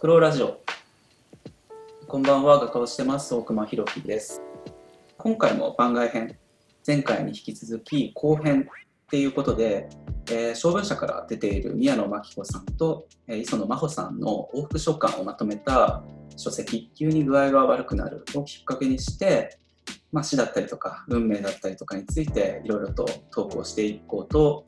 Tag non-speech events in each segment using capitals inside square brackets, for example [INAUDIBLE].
クローラジオ。こんばんは、画家をしてます、大熊弘樹です。今回も番外編、前回に引き続き後編っていうことで、えー、小文社から出ている宮野真紀子さんと、えー、磯野真帆さんの往復書簡をまとめた書籍、急に具合が悪くなるをきっかけにして、まあ、死だったりとか運命だったりとかについていろいろとトークをしていこうと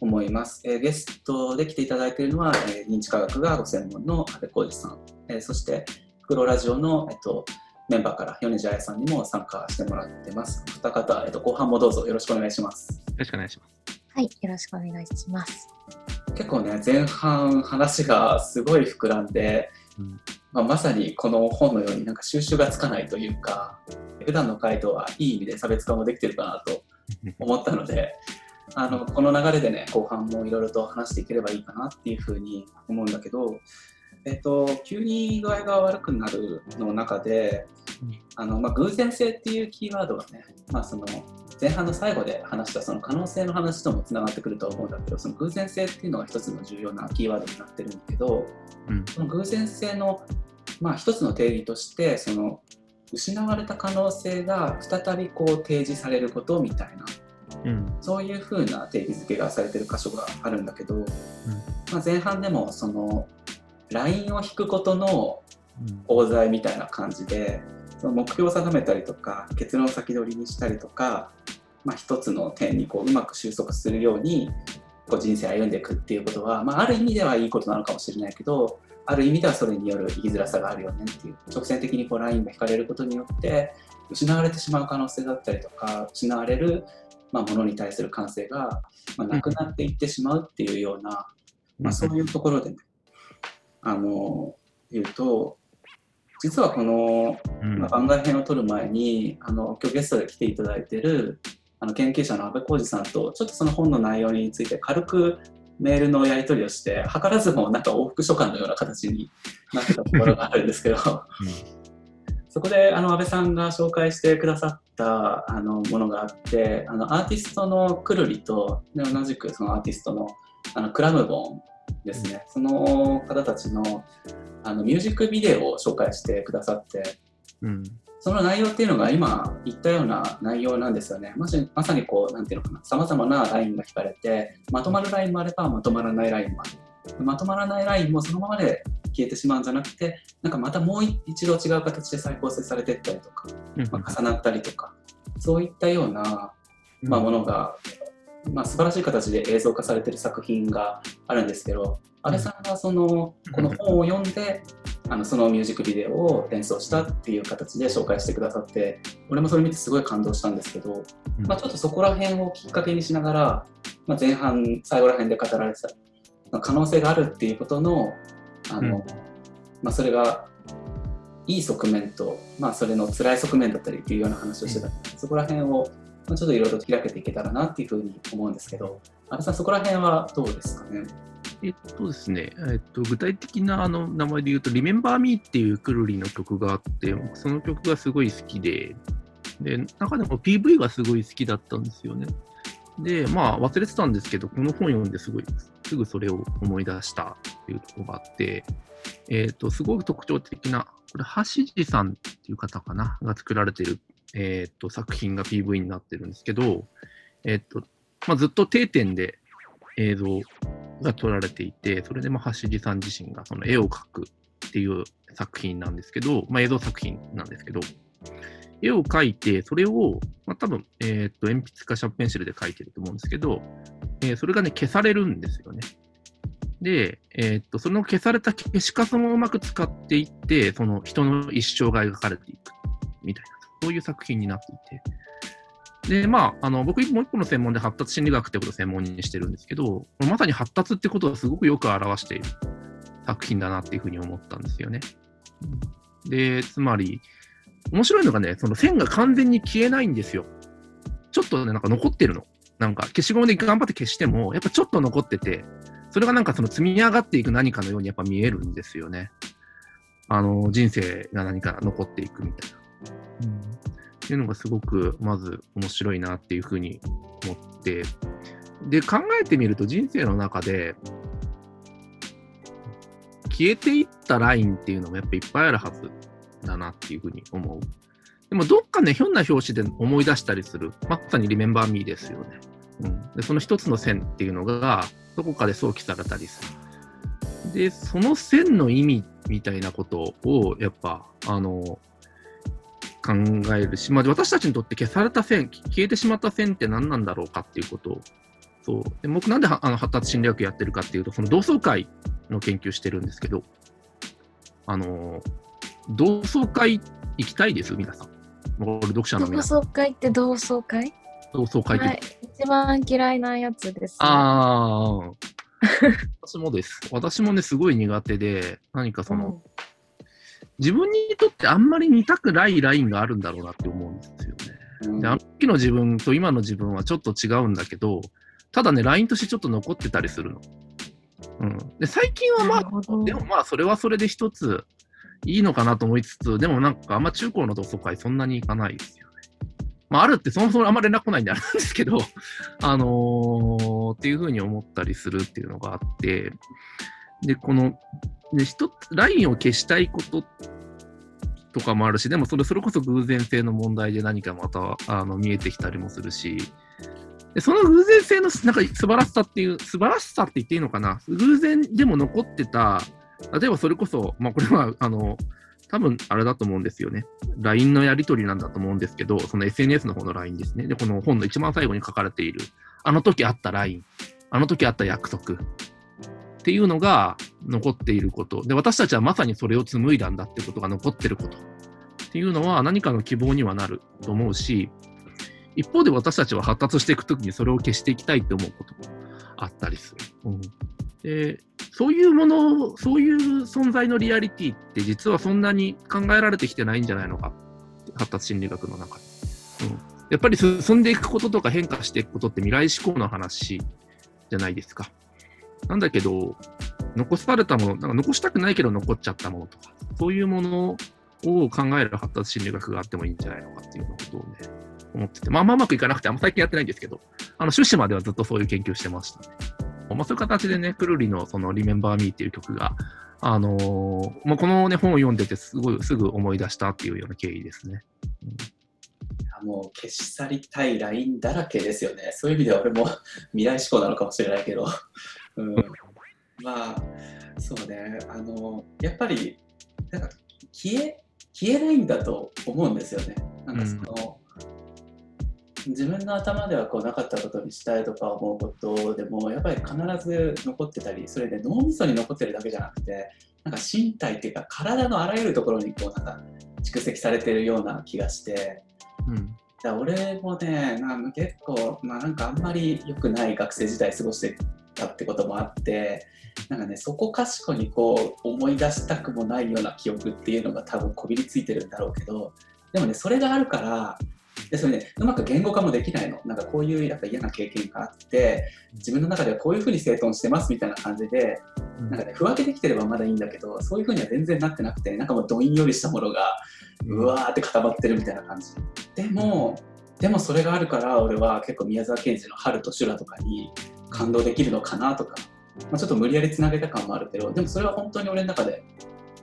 思います。えー、ゲストで来ていただいているのは、えー、認知科学がご専門の阿部浩二さん、えー、そしてフクロラジオの、えっと、メンバーから米地彩さんにも参加してもらってます。お二方、えっと、後半もどうぞよろしくお願いします。よろしくお願いします。はい、よろしくお願いします。結構ね、前半話がすごい膨らんで、うんまあ、まさにこの本のようになんか収集がつかないというか、普段の回答はいい意味で差別化もできてるかなと思ったので、あのこの流れでね後半もいろいろと話していければいいかなっていうふうに思うんだけど、えっと、急に具合が悪くなるの中で、あのまあ、偶然性っていうキーワードがね、まあ、その前半の最後で話したその可能性の話ともつながってくると思うんだけどその偶然性っていうのが一つの重要なキーワードになってるんだけど、うん、その偶然性の、まあ、一つの定義としてその失われた可能性が再びこう提示されることみたいなうん、そういうふうな定義づけがされてる箇所があるんだけど、うん、まあ、前半でもそのラインを引くことの講座みたいな感じで、その目標を定めたりとか結論を先取りにしたりとか、まあ、一つの点にこううまく収束するようにこう人生を歩んでいくっていうことは、まあ、ある意味ではいいことなのかもしれないけどある意味ではそれによる生きづらさがあるよねっていう直線的にこうラインが引かれることによって失われてしまう可能性だったりとか失われるまあ、ものに対する感性が、まあ、なくなっていってしまうっていうような、まあ、そういうところでね、あの言うと実はこの、まあ、番外編を撮る前にあの今日ゲストで来ていただいてるあの研究者の阿部浩二さんとちょっとその本の内容について軽くメールのやり取りをして図らずもなんか往復書簡のような形になってたところがあるんですけど、そこであの安倍さんが紹介してくださったあのものがあってあのアーティストのくるりと同じくそのアーティストのあのクラムボンですね、うん、その方たちのあのミュージックビデオを紹介してくださって、うん、その内容っていうのが今言ったような内容なんですよね。まさにまさにこうなんていうのかなさまざまなラインが引かれてまとまるラインもあればまとまらないラインもある。まとまらないラインもそのままで消えてしまうんじゃなくてなんかまたもう一度違う形で再構成されていったりとか、まあ、重なったりとかそういったような、まあ、ものが、まあ、素晴らしい形で映像化されている作品があるんですけど安倍さんがそのこの本を読んであのそのミュージックビデオを演奏したっていう形で紹介してくださって俺もそれ見てすごい感動したんですけど、まあ、ちょっとそこら辺をきっかけにしながら、まあ、前半最後ら辺で語られてた可能性があるっていうことのあの、うん、まあ、それがいい側面と、まあ、それの辛い側面だったりっていうような話をしてた。ので、うん、そこら辺を、まあ、ちょっといろいろ開けていけたらなっていうふうに思うんですけど安倍さんそこら辺はどうですかね？えっとですね、えっと、具体的なあの名前で言うと、Remember Me っていうくるりの曲があって、その曲がすごい好きで、で、中でも PV がすごい好きだったんですよね。で、まあ忘れてたんですけど、この本読んですごい、すぐそれを思い出したっていうところがあって、えっ、と、すごく特徴的な、これ、橋地さんっていう方かな、が作られてる、えっ、と、作品が PV になってるんですけど、えっ、と、まあ、ずっと定点で映像が撮られていて、それで、まあ、橋地さん自身がその絵を描くっていう作品なんですけど、まあ、映像作品なんですけど、絵を描いて、それを、まあ、多分、えっ、と、鉛筆かシャーペンシルで描いてると思うんですけど、えー、それがね、消されるんですよね。で、えー、っと、その消された消しカスもうまく使っていって、その人の一生が描かれていくみたいな、そういう作品になっていて。で、まあ、あの僕、もう一個の専門で発達心理学ってことを専門にしてるんですけど、まさに発達ってことをすごくよく表している作品だなっていうふうに思ったんですよね。で、つまり、面白いのがね、その線が完全に消えないんですよ。ちょっとね、なんか残ってるの。なんか消しゴムで頑張って消しても、やっぱちょっと残ってて、それがなんかその積み上がっていく何かのようにやっぱ見えるんですよね。あの、人生が何か残っていくみたいな。うん、っていうのがすごくまず面白いなっていうふうに思って、で、考えてみると人生の中で、消えていったラインっていうのもやっぱいっぱいあるはずだなっていうふうに思う。でもどっかね、ひょんな表紙で思い出したりする。まさにリメンバーミーですよね。うん、でその一つの線っていうのが、どこかで想起されたりする。で、その線の意味みたいなことを、やっぱ、あの、考えるし、まあ、私たちにとって消された線、消えてしまった線って何なんだろうかっていうことを、そうで僕なんであの発達心理学やってるかっていうと、その同窓会の研究してるんですけど、あの、同窓会行きたいです、皆さん。同窓会って同窓会？同窓会って、はい、一番嫌いなやつです、ね、ああ。私もです。私もね、すごい苦手で、何かその、うん、自分にとってあんまり見たくないラインがあるんだろうなって思うんですよね。うん、であの時の自分と今の自分はちょっと違うんだけど、ただね、ラインとしてちょっと残ってたりするの。うん、で最近はまあ、でもまあ、それはそれで一ついいのかなと思いつつ、でもなんかあんま中高の同窓会そんなに行かないですよね。まあ、あるってそもそもあんま連絡来ないんであれなんですけど、[LAUGHS] あのー、っていうふうに思ったりするっていうのがあって、で、この、で、一つ、ラインを消したいこととかもあるし、でもそれ、それこそ偶然性の問題で何かまた、あの、見えてきたりもするし、でその偶然性のなんか素晴らしさっていう、素晴らしさって言っていいのかな偶然でも残ってた、例えばそれこそ、まあこれは、[LAUGHS] あの、多分あれだと思うんですよね。LINE のやり取りなんだと思うんですけど、その SNS の方の LINE ですね。で、この本の一番最後に書かれている、あの時あった LINE、あの時あった約束っていうのが残っていること。で、私たちはまさにそれを紡いだんだってことが残ってることっていうのは何かの希望にはなると思うし、一方で私たちは発達していくときにそれを消していきたいって思うこともあったりする。うん、でそういうもの、そういう存在のリアリティって実はそんなに考えられてきてないんじゃないのか、発達心理学の中で。うん、やっぱり進んでいくこととか変化していくことって未来志向の話じゃないですか。なんだけど、残されたもの、なんか残したくないけど残っちゃったものとか、そういうものを考える発達心理学があってもいいんじゃないのかっていうことをね、思ってて、まあまあうまくいかなくて、あんま最近やってないんですけど、あの、趣旨まではずっとそういう研究してましたね。まあ、そういう形でね、くるりのその Remember Me っていう曲が、あのー、まあ、このね、本を読んでてすごい、すぐ思い出したっていうような経緯ですね。うん、もう消し去りたいラインだらけですよね。そういう意味では俺も [LAUGHS] 未来志向なのかもしれないけど。うん、まあ、そうね、あの、やっぱり、なんか消え、消えないんだと思うんですよね。なんかその、自分の頭ではこうなかったことにしたいとか思うことでもやっぱり必ず残ってたりそれで脳みそに残ってるだけじゃなくてなんか身体っていうか体のあらゆるところにこうなんか蓄積されてるような気がして、うん、だ俺もねなん結構、まあ、なんかあんまり良くない学生時代過ごしてたってこともあってなんかねそこかしこにこう思い出したくもないような記憶っていうのが多分こびりついてるんだろうけどでもねそれがあるからでそれねうまく言語化もできないのなんかこういうやっぱ嫌な経験があって自分の中ではこういうふうに整頓してますみたいな感じでなんかね、不分けできてればまだいいんだけど、そういうふうには全然なってなくて、なんかもうどんよりしたものが、うわーって固まってるみたいな感じ。でも、でもそれがあるから、俺は結構宮沢賢治の春と修羅とかに感動できるのかなとか、まあ、ちょっと無理やりつなげた感もあるけど、でもそれは本当に俺の中で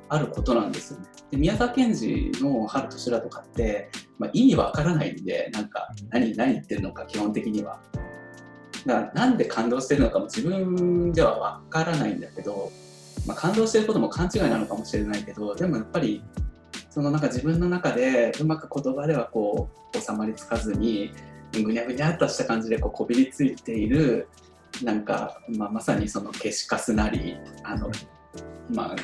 あることなんですよね。で宮沢賢治の「春と修羅」とかって、まあ、意味わからないんでなんか何何言ってるのか基本的には。だからなんで感動してるのかも自分ではわからないんだけど、まあ、感動してることも勘違いなのかもしれないけどでもやっぱりそのなんか自分の中でうまく言葉ではこう収まりつかずにぐにゃぐにゃっとした感じでこうこびりついているなんか、まあ、まさにその消しカスなりあの、まあ、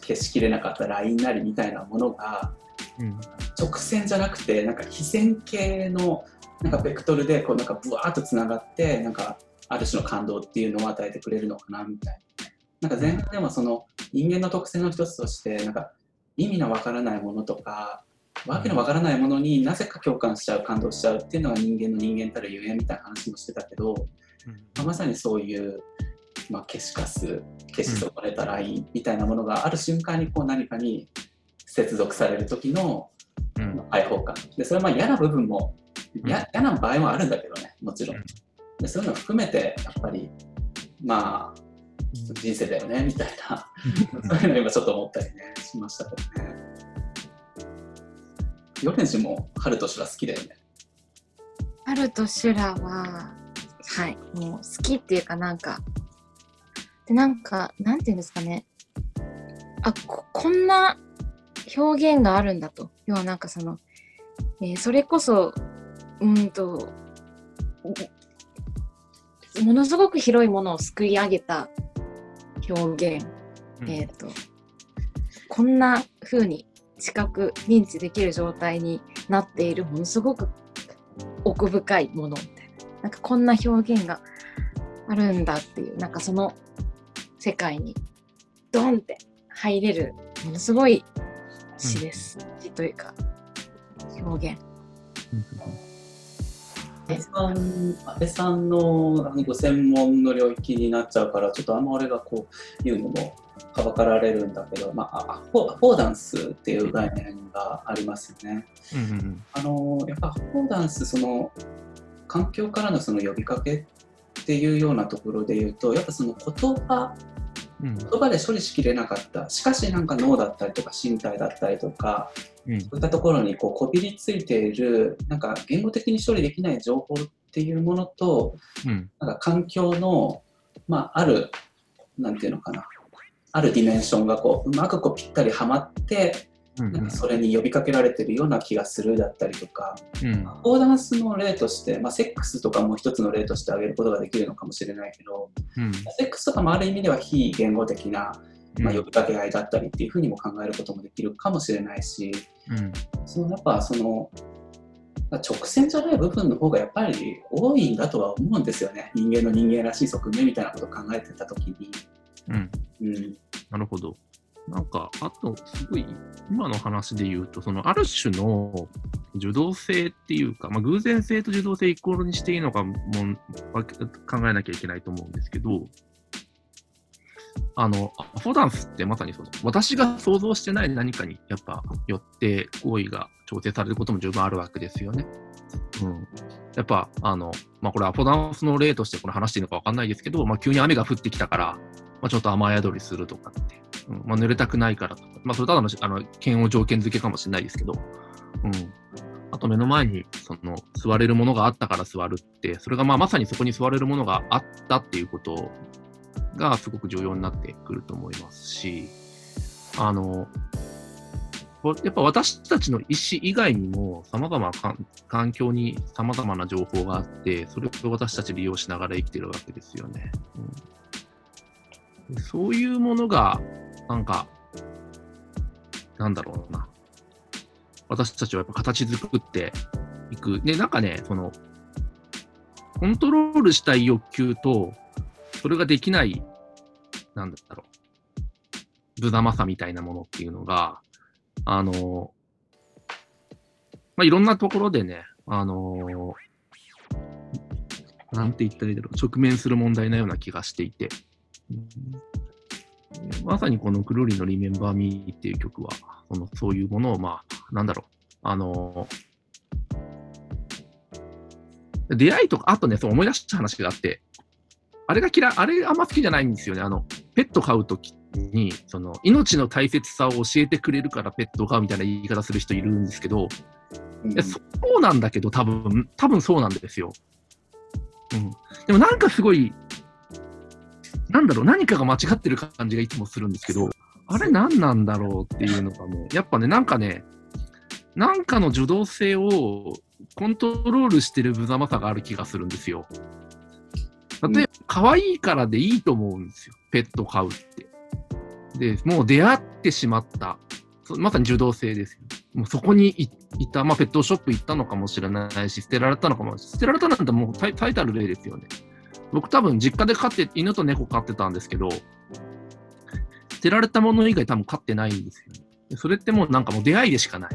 消しきれなかった LINE なりみたいなものが、うん、直線じゃなくてなんか非線形のなんかベクトルでこうなんかブワーッとつながってなんかある種の感動っていうのを与えてくれるのかなみたいな。なんか前半でもその人間の特性の一つとしてなんか意味のわからないものとかわけのわからないものになぜか共感しちゃう感動しちゃうっていうのが人間の人間たるゆえんみたいな話もしてたけど、まあ、まさにそういうまあ、消しかす消し損ねたラインみたいなものがある瞬間にこう何かに接続される時の解放感。でそれはまあ嫌な部分も嫌な場合もあるんだけどねもちろん。でそういうのを含めてやっぱりまあ人生だよねみたいな。そういうの今ちょっと思ったりねしましたけどね。ヨレンジも春と修羅好きだよね。春と修羅は、はい、もう好きっていうかなんか、で、なんか、なんていうんですかね。あ、ここんな表現があるんだと。要はなんかその、えーそれこそ、うんと、ものすごく広いものをすくい上げた表現。えっ、と、こんな風に知覚、認知できる状態になっているものすごく奥深いものみたいな。なんかこんな表現があるんだっていう、なんかその世界にドンって入れる、ものすごい詩です。詩というか、表現。安倍さん安倍さんのあのご専門の領域になっちゃうからちょっとあんま俺がこう言うのもはばかられるんだけど、まあ、アフォアフォーダンスっていう概念がありますよね。うんうんうんあのやっぱアフォーダンスその環境からのその呼びかけっていうようなところで言うとやっぱその言葉うん。言葉で処理しきれなかった。しかしなんか脳だったりとか身体だったりとかうん。そういったところにこうこびりついているなんか言語的に処理できない情報っていうものとうん。なんか環境の、まあ、あるなんていうのかな。あるディメンションがこううまくこうぴったりはまってうんなんかそれに呼びかけられてるような気がするだったりとかうん。アフォーダンスの例として、まあ、セックスとかも一つの例として挙げることができるのかもしれないけどうん。セックスとかもある意味では非言語的な、まあ、呼びかけ合いだったりっていうふうにも考えることもできるかもしれないしうん。そのやっぱその直線じゃない部分の方がやっぱり多いんだとは思うんですよね。人間の人間らしい側面みたいなことを考えてた時に。うん。うん。なるほど。なんか、あと、すごい、今の話で言うと、その、ある種の受動性っていうか、まあ、偶然性と受動性イコールにしていいのかも考えなきゃいけないと思うんですけど、あの、アフォダンスってまさにそう。私が想像してない何かに、やっぱ、よって行為が調整されることも十分あるわけですよね。うん。やっぱ、あの、まあ、これアフォダンスの例としてこれ話していいのかわかんないですけど、まあ、急に雨が降ってきたから、まあ、ちょっと雨宿りするとかって、う。ん。まあ、濡れたくないからとか、まあ、それただのあの嫌悪条件付けかもしれないですけど、うん、あと目の前にその座れるものがあったから座るって、それがまあまさにそこに座れるものがあったっていうことがすごく重要になってくると思いますし、あの、やっぱ私たちの意思以外にも様々な環環境に様々な情報があって、それを私たち利用しながら生きてるわけですよね。うん。そういうものが、なんか、なんだろうな。私たちはやっぱ形作っていく。で、なんかね、その、コントロールしたい欲求と、それができない、なんだろう、無様さみたいなものっていうのが、あの、まあ、いろんなところでね、あの、なんて言ったらいいだろう、直面する問題なような気がしていて、まさにこのくるりのリメンバーミーっていう曲は、そのそういうものを、まあ、なんだろう、あの出会いとか、あとね、そう思い出した話があって、あれが嫌い、あれあんま好きじゃないんですよね。あの、ペット飼うときに、その、命の大切さを教えてくれるからペットを飼うみたいな言い方する人いるんですけど、うんそうなんだけど、多分多分そうなんですよ。うん。でもなんかすごい、なんだろう、何かが間違ってる感じがいつもするんですけど、あれ何なんだろうっていうのがね、やっぱね、なんかね、なんかの受動性をコントロールしてる無様さがある気がするんですよ。例えば、可愛いからでいいと思うんですよ、ペット飼うって。で、もう出会ってしまった。そまさに受動性ですよ。もうそこにいいた、まあ、ペットショップ行ったのかもしれないし、捨てられたのかも。捨てられたなんてもう最最たる例ですよね。僕多分実家で飼って、犬と猫飼ってたんですけど、捨てられたもの以外多分飼ってないんですよ、ね。でそれってもうなんかもう出会いでしかない。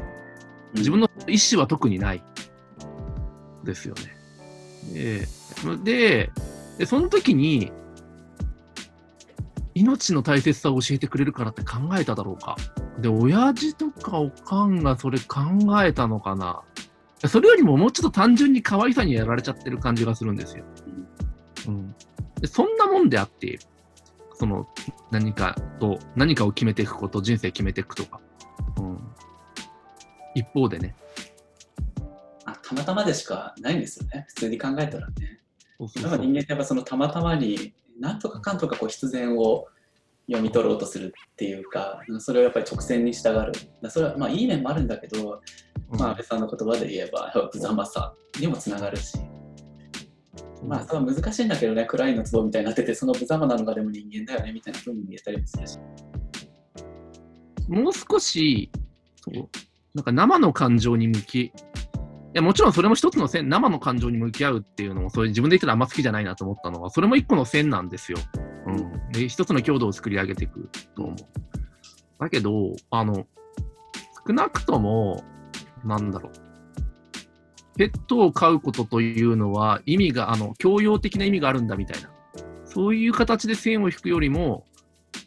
自分の意思は特にない。ですよね。で、で、でその時に、命の大切さを教えてくれるからって考えただろうか。で、親父とかおかんがそれ考えたのかな。それよりももうちょっと単純に可愛さにやられちゃってる感じがするんですよ。うん。でそんなもんであって、その何かと、何かを決めていくこと、人生決めていくとか。うん、一方でね。あたまたまでしかないんですよね、普通に考えたらね。だから人間ってやっぱそのたまたまに、なんとかかんとかこう必然を読み取ろうとするっていうか、それをやっぱり直線に従う。それはまあいい面もあるんだけど、まあ、安倍さんの言葉で言えば、無様さにもつながるし。まあ、それは難しいんだけどね、暗いの壺みたいになってて、その無様なのがでも人間だよねみたいなふうに見えたりもするし。もう少し、そうなんか生の感情に向き、いやもちろんそれも一つの線、生の感情に向き合うっていうのも、それ自分で言ってたらあんま好きじゃないなと思ったのは、それも一個の線なんですよ。うん。で、一つの強度を作り上げていくと思う。だけど、あの、少なくとも、なんだろう。ペットを飼うことというのは意味が、あの、教養的な意味があるんだみたいな。そういう形で線を引くよりも、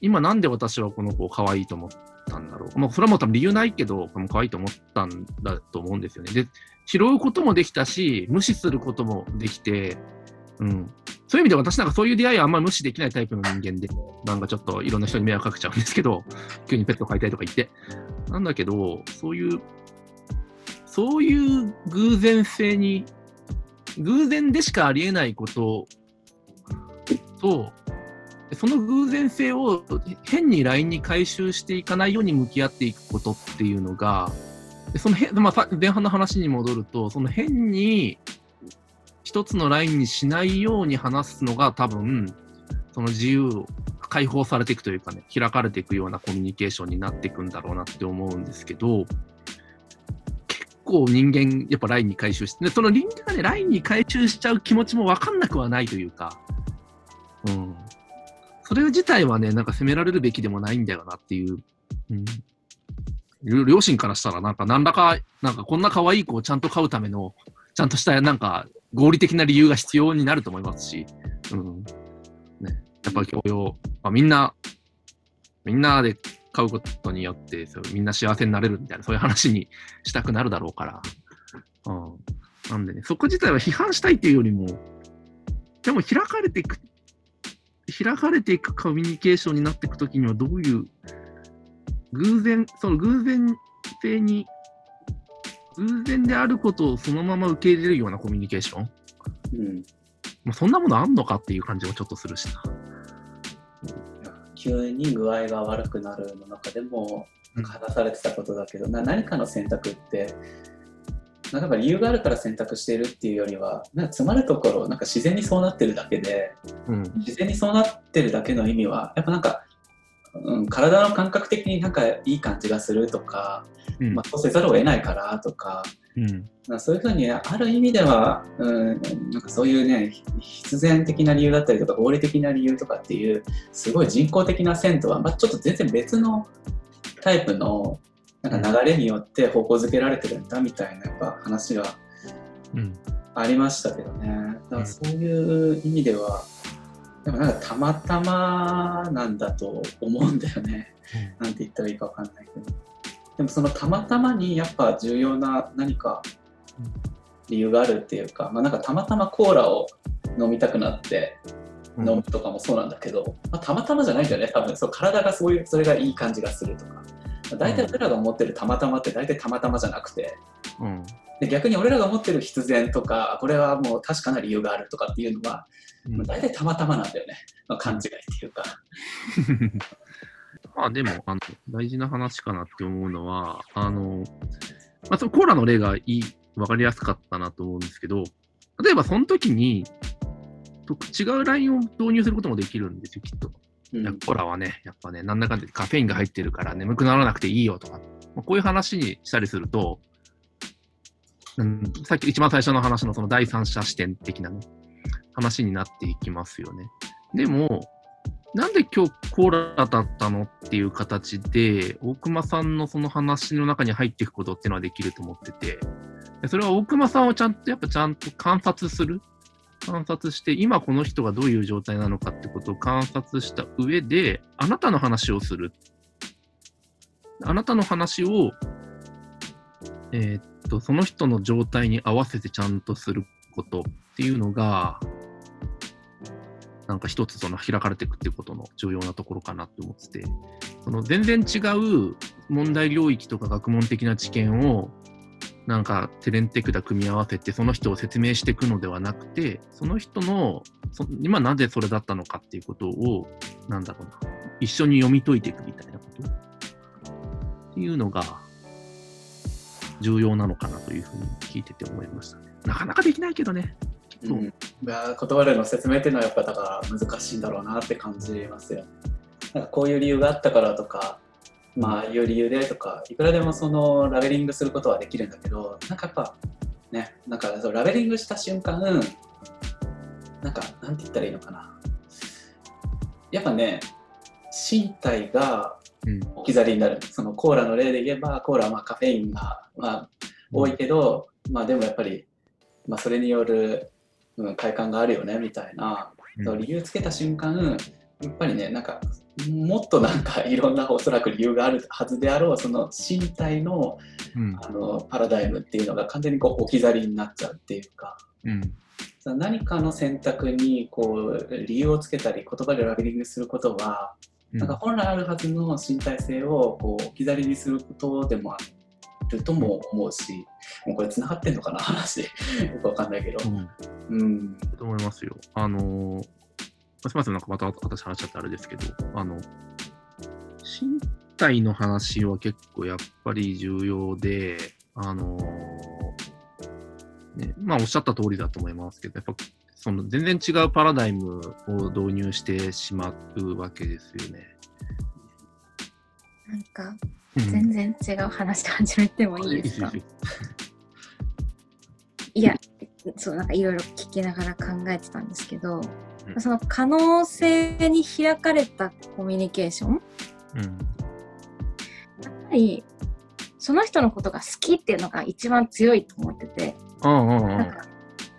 今なんで私はこの子を可愛いと思ったんだろう。まあ、それはもう多分理由ないけど、可愛いと思ったんだと思うんですよね。で、拾うこともできたし、無視することもできて、うん。そういう意味で私なんかそういう出会いはあんまり無視できないタイプの人間で、なんかちょっといろんな人に迷惑かけちゃうんですけど、急にペット飼いたいとか言って。なんだけど、そういうそういう偶然性に、偶然でしかありえないことと、その偶然性を変に LINE に回収していかないように向き合っていくことっていうのが、そのへ、まあ、前半の話に戻ると、その変に一つのラインにしないように話すのが多分、その自由を解放されていくというかね、開かれていくようなコミュニケーションになっていくんだろうなって思うんですけど、構人間、やっぱ LINE に回収して、でその人間がね、LINE に回収しちゃう気持ちも分かんなくはないというか、うん。それ自体はね、なんか責められるべきでもないんだよなっていう。うん。両親からしたら、なんか何らか、なんかこんな可愛い子をちゃんと飼うための、ちゃんとしたなんか合理的な理由が必要になると思いますし、うん。ね、やっぱ教養、まあ、みんな、みんなで買うことによってそうみんな幸せになれるみたいなそういう話にしたくなるだろうから、うん、なんでねそこ自体は批判したいっていうよりもでも開かれていく開かれていくコミュニケーションになっていくときにはどういう偶然その偶然性に偶然であることをそのまま受け入れるようなコミュニケーション、うん。まあ、そんなものあんのかっていう感じもちょっとするしな。急に具合が悪くなるの中でも話されてたことだけど、な何かの選択ってなんか理由があるから選択しているっていうよりはなんか詰まるところなんか自然にそうなってるだけで、うん、自然にそうなってるだけの意味はやっぱなんか、うん、体の感覚的になんかいい感じがするとか、うん、まあ、そうせざるを得ないからとか、うん、そういうふうにある意味では、うん、なんかそういうね必然的な理由だったりとか合理的な理由とかっていうすごい人工的な線とは、まあ、ちょっと全然別のタイプのなんか流れによって方向づけられてるんだみたいなやっぱ話がありましたけどね、だからそういう意味ではでもなんかたまたまなんだと思うんだよね、うん、なんて言ったらいいか分かんないけど。でもそのたまたまにやっぱ重要な何か理由があるっていうか、まあ、なんかたまたまコーラを飲みたくなって飲むとかもそうなんだけど、まあ、たまたまじゃないんだよね多分。そう体がそういうそれがいい感じがするとか大体俺らが思ってるたまたまって大体たまたまじゃなくて、うん、で逆に俺らが思ってる必然とかこれはもう確かな理由があるとかっていうのは、うん、大体たまたまなんだよね、まあ、勘違いっていうか。[LAUGHS] まあでも、あの、大事な話かなって思うのは、あの、まあそのコーラの例がいい、わかりやすかったなと思うんですけど、例えばその時に、違うラインを導入することもできるんですよ、きっと。うん、コーラはね、やっぱね、なんだかんだカフェインが入ってるから眠くならなくていいよとか、まあ、こういう話にしたりすると、うん、さっき一番最初の話のその第三者視点的なね、話になっていきますよね。でも、なんで今日コーラだったのっていう形で、大熊さんのその話の中に入っていくことっていうのはできると思ってて、それは大熊さんをちゃんと、やっぱちゃんと観察する。観察して、今この人がどういう状態なのかってことを観察した上で、あなたの話をする。あなたの話を、えー、っと、その人の状態に合わせてちゃんとすることっていうのが、なんか一つその開かれていくっていうことの重要なところかなって思ってて、その全然違う問題領域とか学問的な知見をなんかテレンテクダ組み合わせてその人を説明していくのではなくて、その人のそ今なぜそれだったのかっていうことを、なんだろうな、一緒に読み解いていくみたいなことっていうのが重要なのかなというふうに聞いてて思いましたね。なかなかできないけどね。うん、いや言葉での説明っていうのはやっぱだから難しいんだろうなって感じますよ。なんかこういう理由があったからとかまあいう理由でとかいくらでもそのラベリングすることはできるんだけどなんかやっぱねなんかラベリングした瞬間なんかなんて言ったらいいのかな。やっぱね身体が置き去りになる、うん、そのコーラの例で言えばコーラはまあカフェインがまあ多いけど、うん、まあでもやっぱり、まあ、それによる、うん、快感があるよねみたいな、うん、理由つけた瞬間やっぱりねなんかもっとなんかいろんなおそらく理由があるはずであろうその身体のうん、あのパラダイムっていうのが完全にこう置き去りになっちゃうっていうか、うん、何かの選択にこう理由をつけたり言葉でラベリングすることは、うん、なんか本来あるはずの身体性をこう置き去りにすることでもあるとも思うし、もうこれつながってんのかな話よくわかんないけど。うん。うん、と思いますよ。あのーすみません、なんかまた私話しちゃってあれですけど、あの、身体の話は結構やっぱり重要で、あのね、まあおっしゃった通りだと思いますけど、やっぱその全然違うパラダイムを導入してしまうわけですよね。なんか、全然違う話始めてもいいですか、うん、いや、そう、なんかいろいろ聞きながら考えてたんですけど、その可能性に開かれたコミュニケーション、うん、やっぱりその人のことが好きっていうのが一番強いと思ってて、うんうんうん、なんか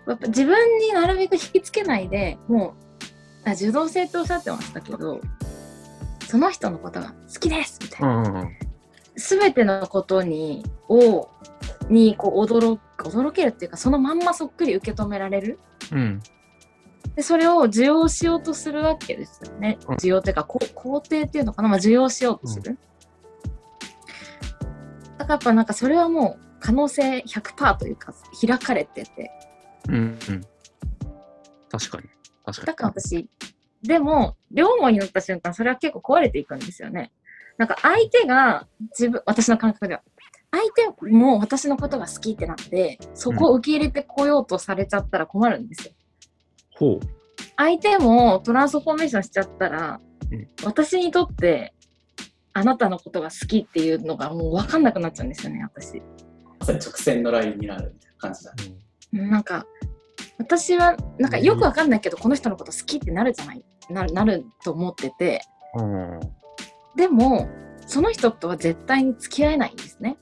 やっぱ自分になるべく引きつけないでもうあ受動性っておっしゃってましたけどその人のことが好きですみたいな、うんうん、全てのことにをにこう驚驚けるっていうかそのまんまそっくり受け止められる、うん、でそれを受容しようとするわけですよね。受容っていうか肯定っていうのかな、まあ、受容しようとする。だからやっぱなんかそれはもう可能性100%というか開かれてて。うん、うん、確かに。確かに。だから私、でも、両思いになった瞬間、それは結構壊れていくんですよね。なんか相手が自分、私の感覚では、相手も私のことが好きってなって、そこを受け入れてこようとされちゃったら困るんですよ。ほう相手もトランスフォーメーションしちゃったら、うん、私にとってあなたのことが好きっていうのがもう分かんなくなっちゃうんですよね私。まさに直線のラインになるみたいな感じだね。なんか私はなんかよく分かんないけど、この人のこと好きってなるじゃないななると思ってて、うん、でもその人とは絶対に付き合えないんですね。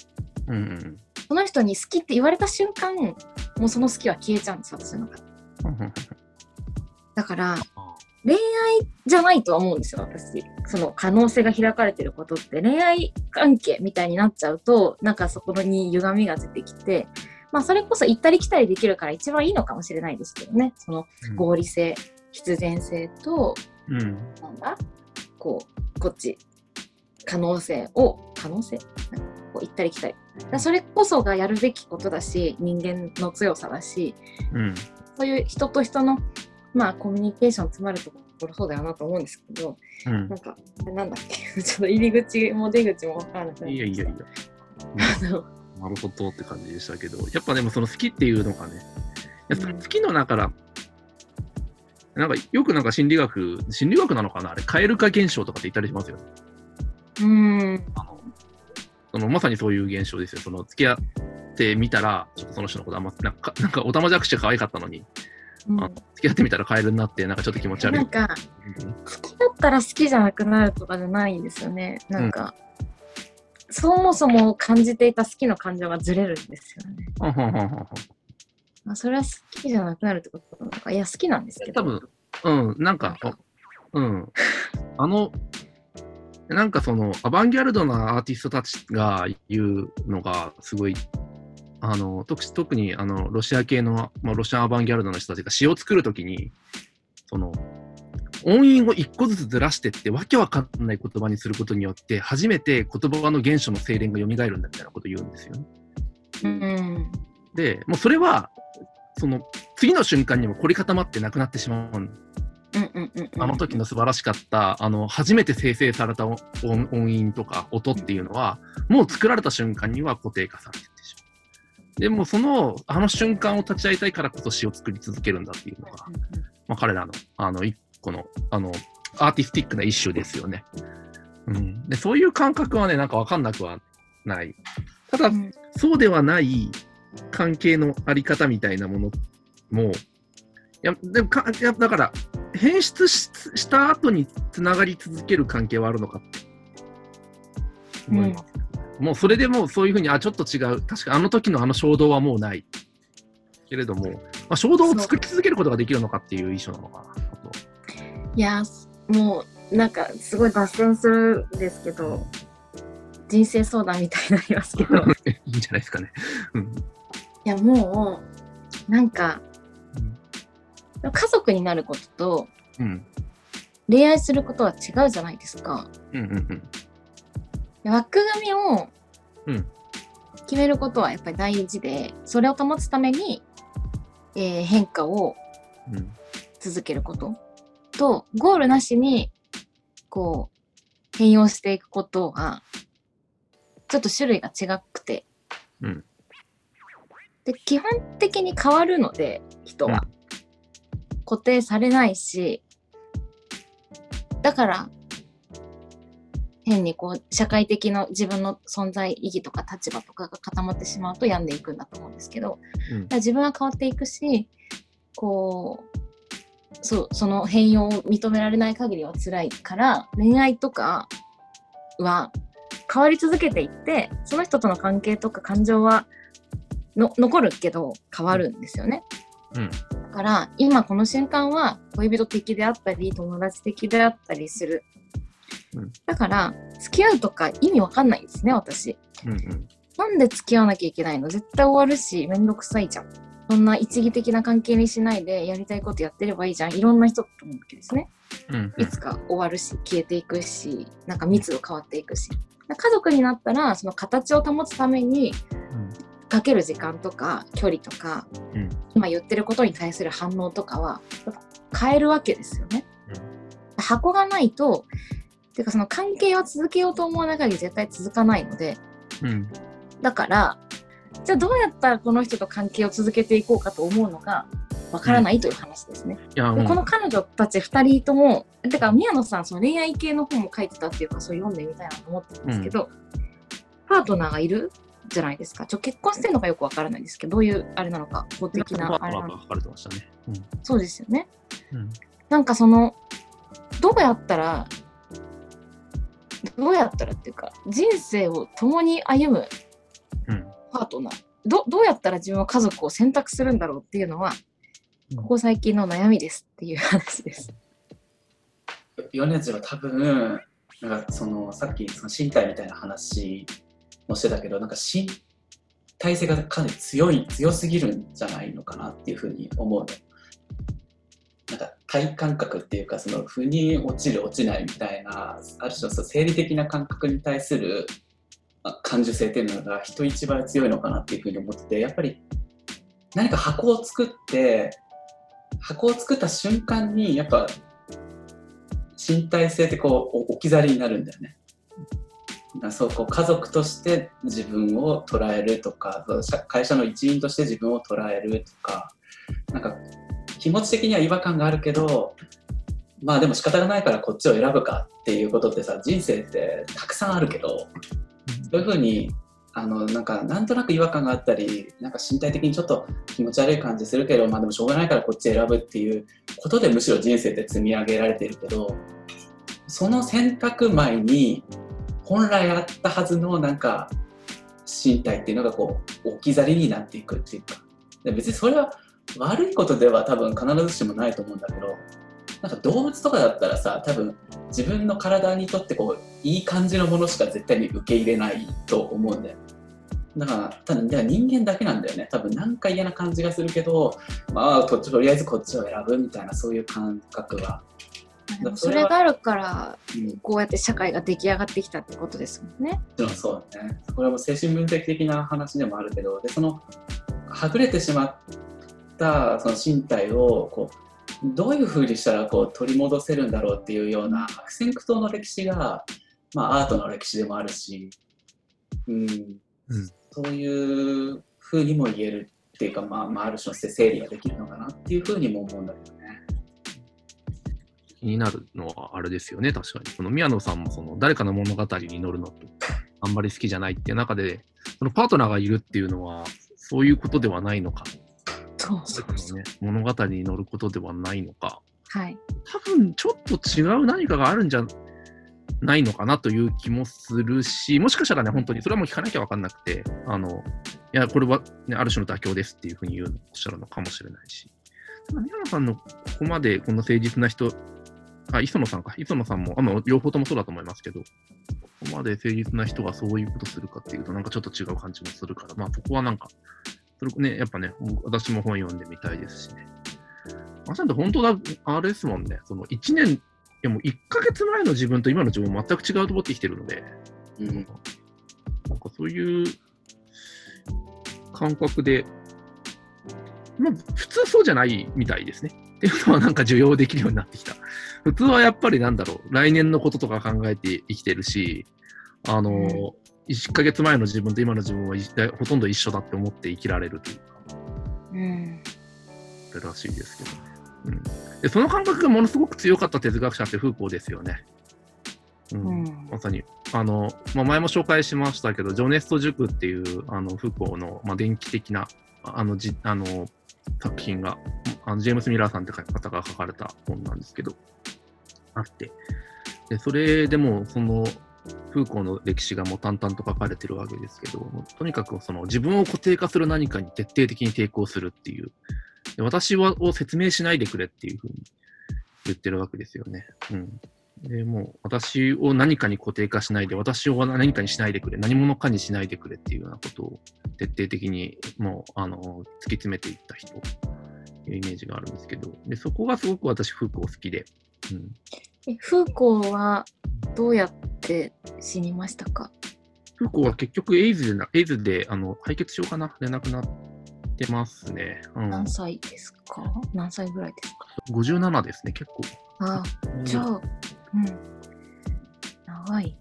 うん、その人に好きって言われた瞬間もうその好きは消えちゃうんです私の中で。だから、恋愛じゃないとは思うんですよ、私。その可能性が開かれてることって。恋愛関係みたいになっちゃうと、なんかそこに歪みが出てきて、まあそれこそ行ったり来たりできるから一番いいのかもしれないですけどね。その合理性、うん、必然性と、うん、なんだ？こう、こっち、可能性を、可能性？こう行ったり来たり。それこそがやるべきことだし、人間の強さだし、うん、そういう人と人のまあコミュニケーション詰まるところそうだよなと思うんですけど、うん、なんかなんだっけ？[LAUGHS] ちょっと入り口も出口も分からなくいやいやいや。なるほどって感じでしたけどやっぱでもその好きっていうのがねや好きの中から、なんかよくなんか心理学心理学なのかな？あれ蛙化現象とかって言ったりしますよ。ねうん。あのそのまさにそういう現象ですよ。その付き合ってみたらちょっとその人のことあんまなんかなんかおたまじゃくし可愛かったのにうん、付き合ってみたらカエルになってなんかちょっと気持ち悪い。なんか好きだったら好きじゃなくなるとかじゃないんですよね。なんか、うん、そもそも感じていた好きの感情がずれるんですよね。まあ、それは好きじゃなくなるってことなのかいや好きなんですけど。多分うんなんかうんあのなんかそのアバンギャルドなアーティストたちが言うのがすごいあの特特にあのロシア系の、まあ、ロシアアバンギャルドの人たちが詩を作るときにその音韻を一個ずつずらしてってわけわかんない言葉にすることによって初めて言葉の原初の精錬が蘇るんだみたいなことを言うんですよね。うん。でもうそれはその次の瞬間にも凝り固まってなくなってしまううんうんうんうん。あの時の素晴らしかったあの初めて生成された音音韻とか音っていうのはもう作られた瞬間には固定化されて。でもそのあの瞬間を立ち会いたいからこそ詩を作り続けるんだっていうのが、まあ、彼らのあの一個のあのアーティスティックな一種ですよね。うん、でそういう感覚はねなんか分かんなくはない。ただ、うんそうではない関係のあり方みたいなものも、いや、でもか、いや、だから、変質しした後につながり続ける関係はあるのか思います。もうそれでもうそういうふうに、あ、ちょっと違う。確かあの時のあの衝動はもうない。けれども、まあ、衝動を作り続けることができるのかっていう印象なのかなと。いやもうなんかすごい脱線するんですけど人生相談みたいになりますけどい [LAUGHS] いいんじゃないですかね。うん。やもうなんか家族になることとうん。恋愛することは違うじゃないですか。うんうんうん。で枠組みをうん。決めることはやっぱり大事でそれを保つために、えー変化をうん。続けること。とゴールなしにこう変容していくことはちょっと種類が違くて、うん。で基本的に変わるので人は、固定されないしだから変にこう社会的な自分の存在意義とか立場とかが固まってしまうと病んでいくんだと思うんですけど、うんだから自分は変わっていくしこうそうその変容を認められない限りは辛いから恋愛とかは変わり続けていってその人との関係とか感情はの残るけど変わるんですよね。うん。だから今この瞬間は恋人的であったり友達的であったりする。うんだから付き合うとか意味わかんないんですね私。うんうん。なんで付き合わなきゃいけないの？絶対終わるしめんどくさいじゃん。そんな一義的な関係にしないでやりたいことやってればいいじゃん。いろんな人と思うわけですね。うんいつか終わるし消えていくしなんか密度変わっていくし家族になったらその形を保つためにかける時間とか距離とか、うん今言ってることに対する反応とかは変えるわけですよね。箱がないとてかその関係を続けようと思わない限り絶対続かないのでうん。だからじゃあどうやったらこの人と関係を続けていこうかと思うのかわからないという話ですね。いや、うんでこの彼女たち2人ともてか宮野さんその恋愛系の本も書いてたっていうかそう読んでみたいなと思ってるんですけど、パートナーがいるじゃないですかちょ結婚してるのかよくわからないですけどどういうあれなのか法的なあれなのか書かれてましたね。そうですよねうん。なんかそのどうやったらどうやったらっていうか人生を共に歩むうん。パートナーどどうやったら自分は家族を選択するんだろうっていうのはうんここ最近の悩みですっていう話です。米津は多分なんかそのさっきその身体みたいな話もしてたけどなんか身体性がかなり強い強すぎるんじゃないのかなっていうふうに思う体感覚っていうかその腑に落ちる落ちないみたいなある種の生理的な感覚に対する感受性っていうのが人一倍強いのかなっていうふうに思っててやっぱり何か箱を作って箱を作った瞬間にやっぱ身体性ってこう置き去りになるんだよね。そうこう家族として自分を捉えるとか会社の一員として自分を捉えるとかなんか気持ち的には違和感があるけどまあでも仕方がないからこっちを選ぶかっていうことってさ人生ってたくさんあるけどそういうふうにあのなんかなんとなく違和感があったりなんか身体的にちょっと気持ち悪い感じするけどまあでもしょうがないからこっち選ぶっていうことでむしろ人生って積み上げられてるけどその選択前に本来あったはずのなんか身体っていうのがこう置き去りになっていくっていうか。別にそれは悪いことでは多分必ずしもないと思うんだけどなんか動物とかだったらさ多分自分の体にとってこういい感じのものしか絶対に受け入れないと思うんだよだからただだから人間だけなんだよね多分なんか嫌な感じがするけどまあととりあえずこっちを選ぶみたいなそういう感覚はだそれがあるからうんこうやって社会が出来上がってきたってことですもんね。もちろんそうだね。これも精神分析的な話でもあるけど、でそのはぐれてしまったその身体をこうどういうふうにしたらこう取り戻せるんだろうっていうような悪戦苦闘の歴史が、まあ、アートの歴史でもあるし、うんうんそういうふうにも言えるっていうか、まあ、まあある種の整理ができるのかなっていうふうにも思うんだけどね。気になるのはあれですよね、確かに。この宮野さんもその誰かの物語に乗るのとあんまり好きじゃないっていう中で、そのパートナーがいるっていうのは、そういうことではないのか。そうね、物語に乗ることではないのか。はい。多分ちょっと違う何かがあるんじゃないのかなという気もするし、もしかしたらね、本当にそれはもう聞かなきゃ分かんなくて、あの、いや、これは、ね、ある種の妥協ですっていうふうに言うのおっしゃるのかもしれないし。宮野さんのここまでこの誠実な人、あ、磯野さんか。磯野さんも、あまあ、両方ともそうだと思いますけど、ここまで誠実な人がそういうことするかっていうと、なんかちょっと違う感じもするから、まあ、そこはなんか、それね、やっぱね、私も本読んでみたいですしね。まさに本当だ、あれですもんね、その1年、いやもう1ヶ月前の自分と今の自分全く違うと思ってきてるので、うんなんかそういう感覚で、まあ、普通そうじゃないみたいですね。っていうのはなんか受容できるようになってきた。普通はやっぱりなんだろう、来年のこととか考えて生きてるし、あの、うん1ヶ月前の自分と今の自分は一体ほとんど一緒だって思って生きられるというか、うん。らしいですけどね。うん、でその感覚がものすごく強かった哲学者ってフーコーですよね。うんうんまさにあの、まあ、前も紹介しましたけど、ジョネスト塾っていうあのフーコーの、まあ、電気的なあのじあの作品があの、ジェームス・ミラーさんって方が書かれた本なんですけど、あって、でそれでもそのフーコーの歴史がもう淡々と書かれてるわけですけど、とにかくその自分を固定化する何かに徹底的に抵抗するっていう、私はを説明しないでくれっていうふうに言ってるわけですよね。うん、でもう私を何かに固定化しないで、私を何かにしないでくれ、何者かにしないでくれっていうようなことを徹底的にもうあの突き詰めていった人というイメージがあるんですけど、でそこがすごく私、フーコー好きで。うんえフーコーはどうやって死にましたか？フーコーは結局エイズでな、エイズであの敗血症かな？で亡くなってますね。うん、何歳ですか？何歳ぐらいですか？57ですね、結構。あじゃあ、うん。長い。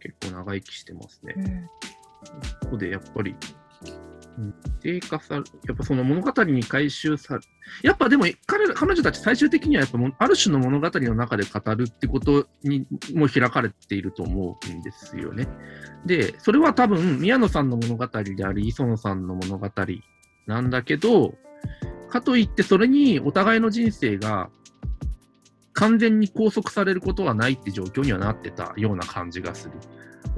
結構長生きしてますねう。ん。ここでやっぱり、うん、低下され、やっぱその物語に回収され、やっぱでも彼彼女たち最終的にはやっぱある種の物語の中で語るってことにも開かれていると思うんですよね。で、それは多分宮野さんの物語であり、磯野さんの物語なんだけど、かといってそれにお互いの人生が完全に拘束されることはないって状況にはなってたような感じがする。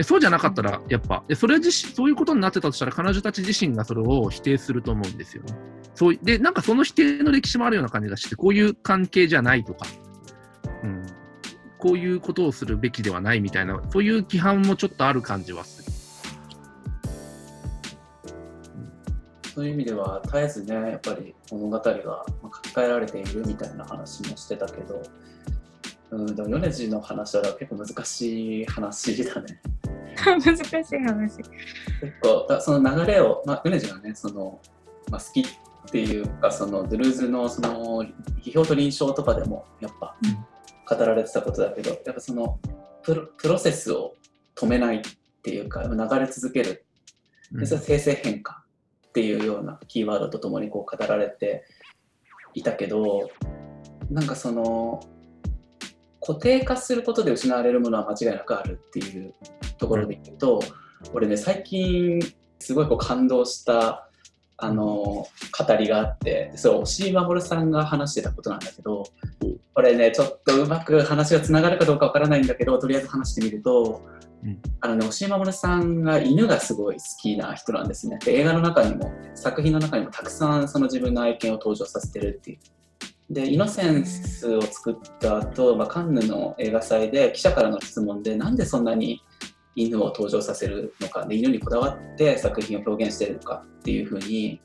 でそうじゃなかったら、やっぱ、でそれ自身、そういうことになってたとしたら、彼女たち自身がそれを否定すると思うんですよね。そういで、なんかその否定の歴史もあるような感じがして、こういう関係じゃないとか、うん、こういうことをするべきではないみたいな、そういう規範もちょっとある感じはする。そういう意味では絶えずねやっぱり物語がまあ書き換えられているみたいな話もしてたけど、うん、でも米次の話は結構難しい話だね。[LAUGHS] 難しい話。結構だその流れを、まあ、米次がねその、まあ、好きっていうかそのドゥルーズのその批評と臨床とかでもやっぱ語られてたことだけどやっぱそのプロプロセスを止めないっていうか流れ続けるでそれは生成変化っていうようなキーワードとともにこう語られていたけどなんかその固定化することで失われるものは間違いなくあるっていうところで言うと、俺ね最近すごいこう感動したあの語りがあってそれ押井守さんが話してたことなんだけどこれねちょっとうまく話がつながるかどうかわからないんだけどとりあえず話してみると、うん。あのね押井守さんが犬がすごい好きな人なんですね。で映画の中にも作品の中にもたくさんその自分の愛犬を登場させてるっていうでイノセンスを作った後、まあカンヌの映画祭で記者からの質問でなんでそんなに犬を登場させるのかで犬にこだわって作品を表現してるのかっていうふうに、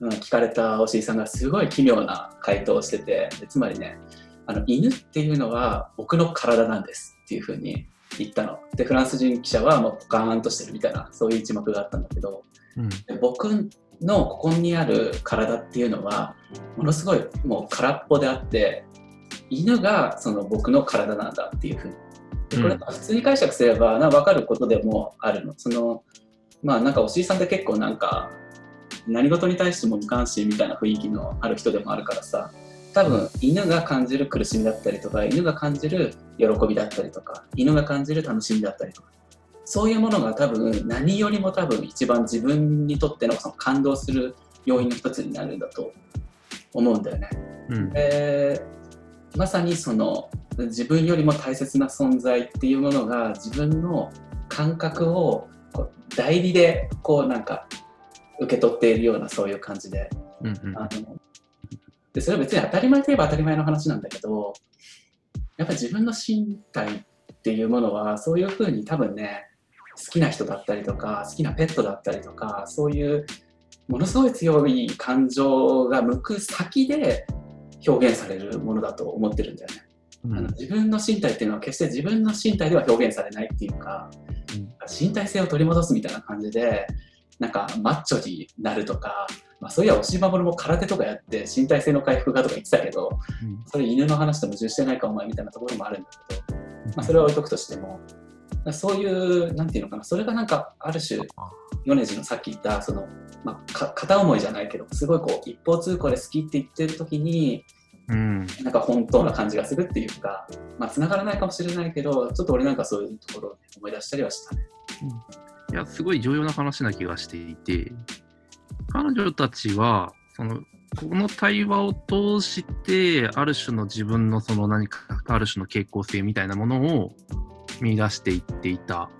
うん、聞かれた押井さんがすごい奇妙な回答をしててでつまりねあの犬っていうのは僕の体なんですっていうふうに言ったの。で、フランス人記者はもうポカーンとしてるみたいな、そういう一幕があったんだけど、うんで僕のここにある体っていうのは、ものすごいもう空っぽであって、犬がその僕の体なんだっていうふうに。でこれうん普通に解釈すればな分かることでもあるの。そのまあなんかおしいさんって結構なんか何事に対しても無関心みたいな雰囲気のある人でもあるからさ多分犬が感じる苦しみだったりとか犬が感じる喜びだったりとか犬が感じる楽しみだったりとかそういうものが多分何よりも多分一番自分にとってのその感動する要因の一つになるんだと思うんだよね。うん。でまさにその自分よりも大切な存在っていうものが自分の感覚をこう代理でこうなんか受け取っているようなそういう感じで。うんうん。あのでそれは別に当たり前といえば当たり前の話なんだけどやっぱり自分の身体っていうものはそういうふうに多分ね好きな人だったりとか好きなペットだったりとかそういうものすごい強い感情が向く先で表現されるものだと思ってるんだよね。うん。あの自分の身体っていうのは決して自分の身体では表現されないっていうか、うん身体性を取り戻すみたいな感じでなんかマッチョになるとか、まあ、そういや押し守も空手とかやって身体性の回復がとか言ってたけどうん。それ犬の話と矛盾してないかお前みたいなところもあるんだけど、まあ、それは置いとくとしてもそういうなんていうのかなそれがなんかある種米津のさっき言ったその、まあ、か片思いじゃないけどすごいこう一方通行で好きって言ってる時にうん。なんか本当な感じがするっていうか、まあ、繋がらないかもしれないけど、ちょっと俺なんかそういうところをね思い出したりはしたね。いや、すごい重要な話な気がしていて、彼女たちは、その、この対話を通して、ある種の自分のその何か、ある種の傾向性みたいなものを見出していっていた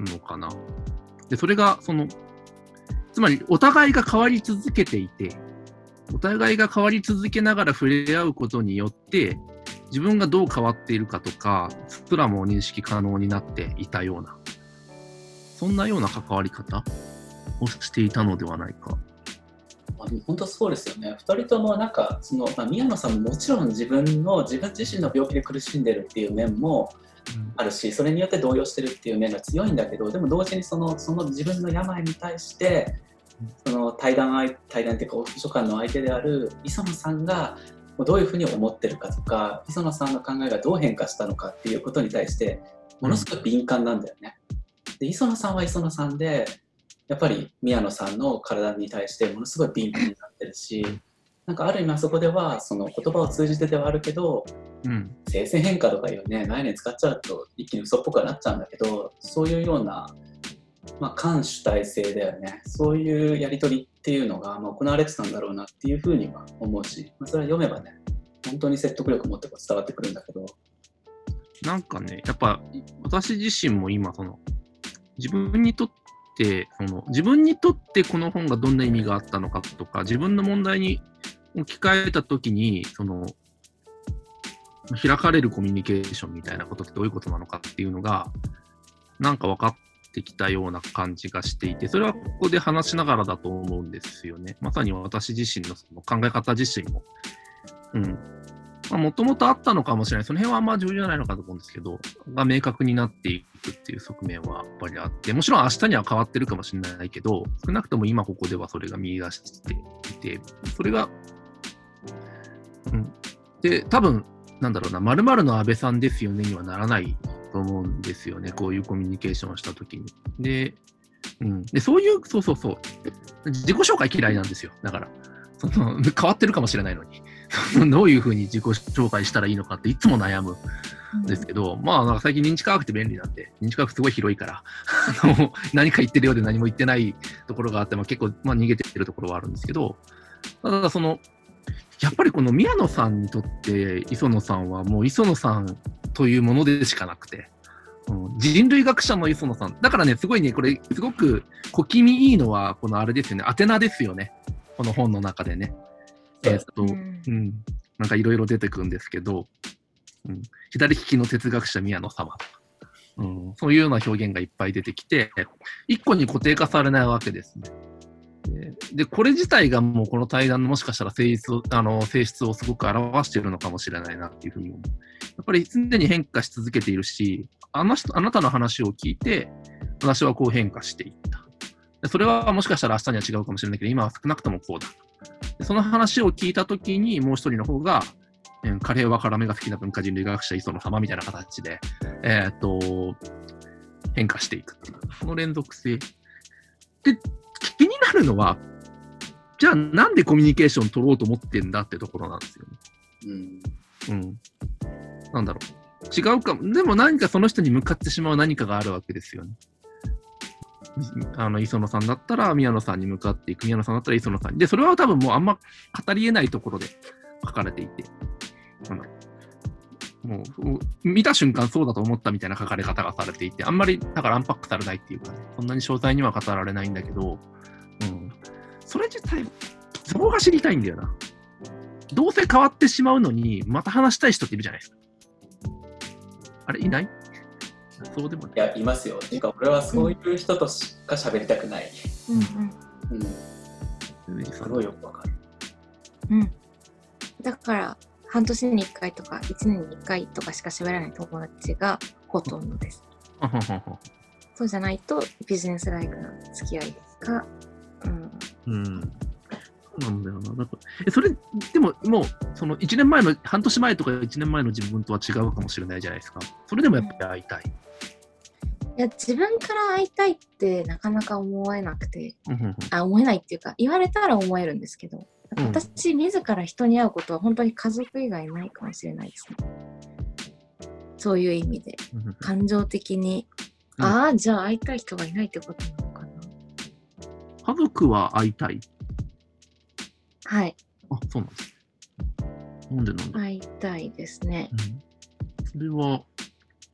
のかな。で、それが、その、つまりお互いが変わり続けていて、お互いが変わり続けながら触れ合うことによって、自分がどう変わっているかとか、すらも認識可能になっていたような、そんなような関わり方をしていたのではないか。まあ、本当そうですよね。二人ともなんか、その、まあ、宮野さんももちろん自分の、自分自身の病気で苦しんでるっていう面もあるし、それによって動揺してるっていう面が強いんだけど、でも同時にその、その自分の病に対して、その対談相対談っていうか、秘書官の相手である磯野さんが、どういうふうに思ってるかとか、磯野さんの考えがどう変化したのかっていうことに対して、ものすごい敏感なんだよね。で、磯野さんは磯野さんで、やっぱり宮野さんの体に対してものすごい敏感になってるし、なんかある意味あそこではその言葉を通じてではあるけど、うん。生成変化とかいうね、概念使っちゃうと一気に嘘っぽくはなっちゃうんだけど、そういうような、まあ、感主体性だよね。そういうやり取りっていうのが、まあ、行われてたんだろうなっていうふうには思うし、まあ、それは読めばね、本当に説得力を持って伝わってくるんだけど、なんかね、やっぱ私自身も今、その自分にとって、その自分にとってこの本がどんな意味があったのかとか、自分の問題に置き換えたときに、その開かれるコミュニケーションみたいなことってどういうことなのかっていうのが、なんか分かってきたような感じがしていて、それはここで話しながらだと思うんですよね。まさに私自身のその考え方自身も、うん、もともとあったのかもしれない、その辺はあんま重要じゃないのかと思うんですけど、が明確になっていくっていう側面はやっぱりあって、もちろん明日には変わってるかもしれないけど、少なくとも今ここではそれが見出していて、それが、うん。で、多分なんだろうな、〇〇の安倍さんですよねにはならないと思うんですよね、こういうコミュニケーションをしたときに。で、うん、でそういう、そうそうそう、自己紹介嫌いなんですよ、だから。その変わってるかもしれないのに。[LAUGHS] どういうふうに自己紹介したらいいのかっていつも悩むんですけど、まあなんか最近認知科学って便利なんで、認知科学すごい広いから、あの何か言ってるようで何も言ってないところがあって、まあ、結構、まあ、逃げてるところはあるんですけど、ただその、やっぱりこの宮野さんにとって磯野さんはもう磯野さんというものでしかなくて、うん、人類学者の磯野さん。だからね、すごいね、これすごく小気味いいのは、このあれですよね、アテナですよね。この本の中でね。えーっと、うんうん、なんかいろいろ出てくるんですけど、うん、左利きの哲学者宮野様、うん、そういうような表現がいっぱい出てきて、一個に固定化されないわけですね。で。これ自体がもうこの対談のもしかしたら性質あの性質をすごく表しているのかもしれないなっていうふうに思う。やっぱり常に変化し続けているし、あの人あなたの話を聞いて、私はこう変化していった。それはもしかしたら明日には違うかもしれないけど、今は少なくともこうだ。でその話を聞いたときに、もう一人の方が、うんカレーは辛めが好きな文化人類学者磯野様みたいな形で、えーっと、変化していくっていう、この連続性。で、気になるのは、じゃあなんでコミュニケーション取ろうと思ってんだってところなんですよね。うん。うん。なんだろう。違うかも。でも何かその人に向かってしまう何かがあるわけですよね。あの、磯野さんだったら宮野さんに向かっていく。宮野さんだったら磯野さんに。で、それは多分もうあんま語り得ないところで書かれていて。なん。も、う見た瞬間そうだと思ったみたいな書かれ方がされていて、あんまり、だからアンパックされないっていうか、ね、そんなに詳細には語られないんだけど、うん。それ自体、そこが知りたいんだよな。どうせ変わってしまうのに、また話したい人っているじゃないですか。あれ、いない？そうでもないい。や、いますよ。ていうか、俺はそういう人としか喋りたくない。うんうん。すごいよくわかる。うんうん。だから、半年に1回とか1年に1回とかしか喋らない友達がほとんどです。そうじゃないとビジネスライクな付き合いか、うん、うん。なんだよな。だからえそれ、でも、もう、その1年前の、半年前とか1年前の自分とは違うかもしれないじゃないですか。それでもやっぱり会いたい。いや自分から会いたいってなかなか思えなくて。うんうんうん。あ思えないっていうか言われたら思えるんですけど。うん。私自ら人に会うことは本当に家族以外ないかもしれないですね。そういう意味で。うんうん感情的に、うん。ああじゃあ会いたい人がいないってことなのかな。家族は会いたい。はい。あ、そうなんです。なんでなんだ、会いたいですね。うん、それは、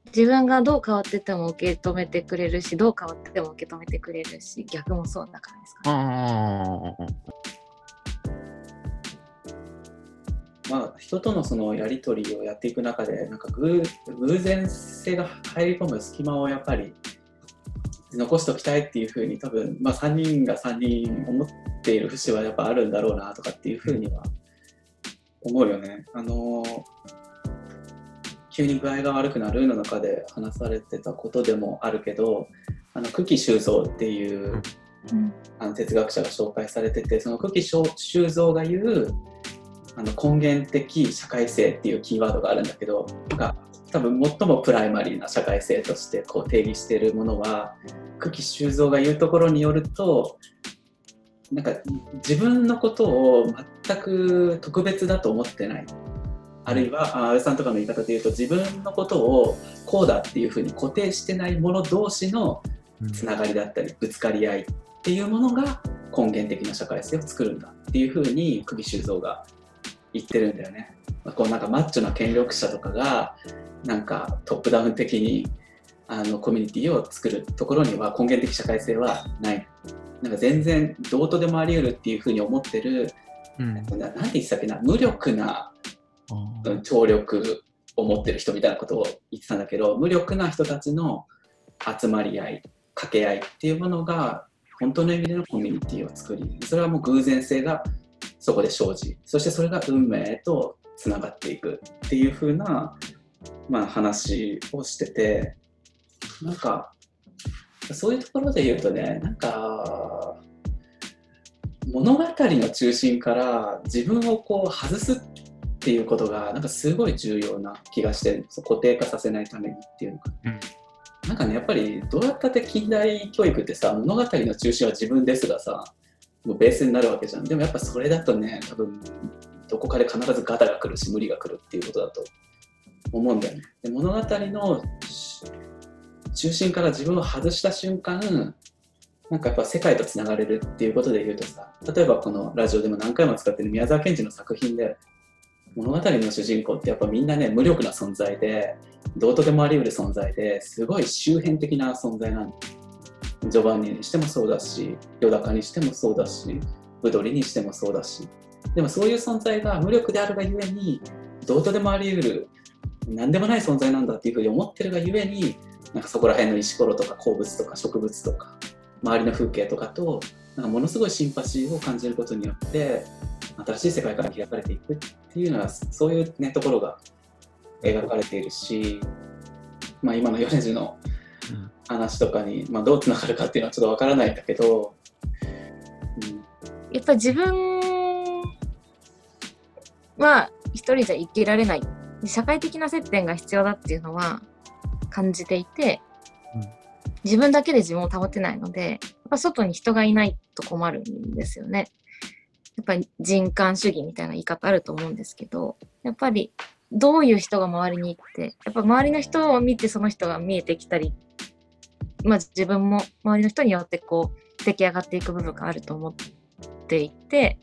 自分がどう変わってても受け止めてくれるしどう変わってても受け止めてくれるし逆もそうだからですかね。ああ、まあ、人とのそのやり取りをやっていく中で、なんか偶偶然性が入り込む隙間をやっぱり残しておきたいっていうふうに、多分、まあ、3人が3人思っている節はやっぱあるんだろうなとかっていうふうには思うよね。あの急に具合が悪くなるの中で話されてたことでもあるけど、あの久喜修造っていううんあの哲学者が紹介されててその久喜修造が言うあの根源的社会性っていうキーワードがあるんだけどが多分最もプライマリーな社会性としてこう定義しているものは久喜修造が言うところによるとなんか自分のことを全く特別だと思ってないあるいはあ安倍さんとかの言い方で言うと自分のことをこうだっていうふうに固定してないもの同士のうんつながりだったりぶつかり合いっていうものが根源的な社会性を作るんだっていうふうに久喜修造が言ってるんだよね。まあこうなんかマッチョな権力者とかがなんかトップダウン的にあのコミュニティを作るところには根源的社会性はない。なんか全然どうとでもあり得るっていうふうに思ってるうん。ななんて言ってたっけな無力なあうん聴力を持ってる人みたいなことを言ってたんだけど無力な人たちの集まり合い掛け合いっていうものが本当の意味でのコミュニティを作りそれはもう偶然性がそこで生じそしてそれが運命へとつながっていくっていう風なまあ話をしててなんかそういうところで言うとねなんか物語の中心から自分をこう外すっていうことがなんかすごい重要な気がしてる固定化させないためにっていうのか、うん。なんかねやっぱりどうやったって近代教育ってさ物語の中心は自分ですがさもうベースになるわけじゃん。でもやっぱそれだとね多分どこかで必ずガタが来るし無理が来るっていうことだと思うんだよね。で物語のし中心から自分を外した瞬間なんかやっぱ世界とつながれるっていうことで言うとさ例えばこのラジオでも何回も使ってる宮沢賢治の作品で物語の主人公ってやっぱみんなね無力な存在でどうとでもあり得る存在ですごい周辺的な存在なんだジョバンニにしてもそうだしヨダカにしてもそうだしブドリにしてもそうだし。でもそういう存在が無力であるがゆえにどうとでもあり得る何でもない存在なんだっていうふうに思ってるがゆえになんかそこら辺の石ころとか鉱物とか植物とか周りの風景とかとなんかものすごいシンパシーを感じることによって新しい世界から開かれていくっていうのはそういう、ね、ところが描かれているし、まあ、今の米津の話とかに、まあ、どうつながるかっていうのはちょっとわからないんだけど、うん、やっぱ自分は一人じゃ生きられない。社会的な接点が必要だっていうのは感じていて、うん、自分だけで自分を保てないのでやっぱ外に人がいないと困るんですよね。やっぱり人間主義みたいな言い方あると思うんですけどやっぱりどういう人が周りにいてやっぱ周りの人を見てその人が見えてきたりまあ自分も周りの人によってこう出来上がっていく部分があると思っていて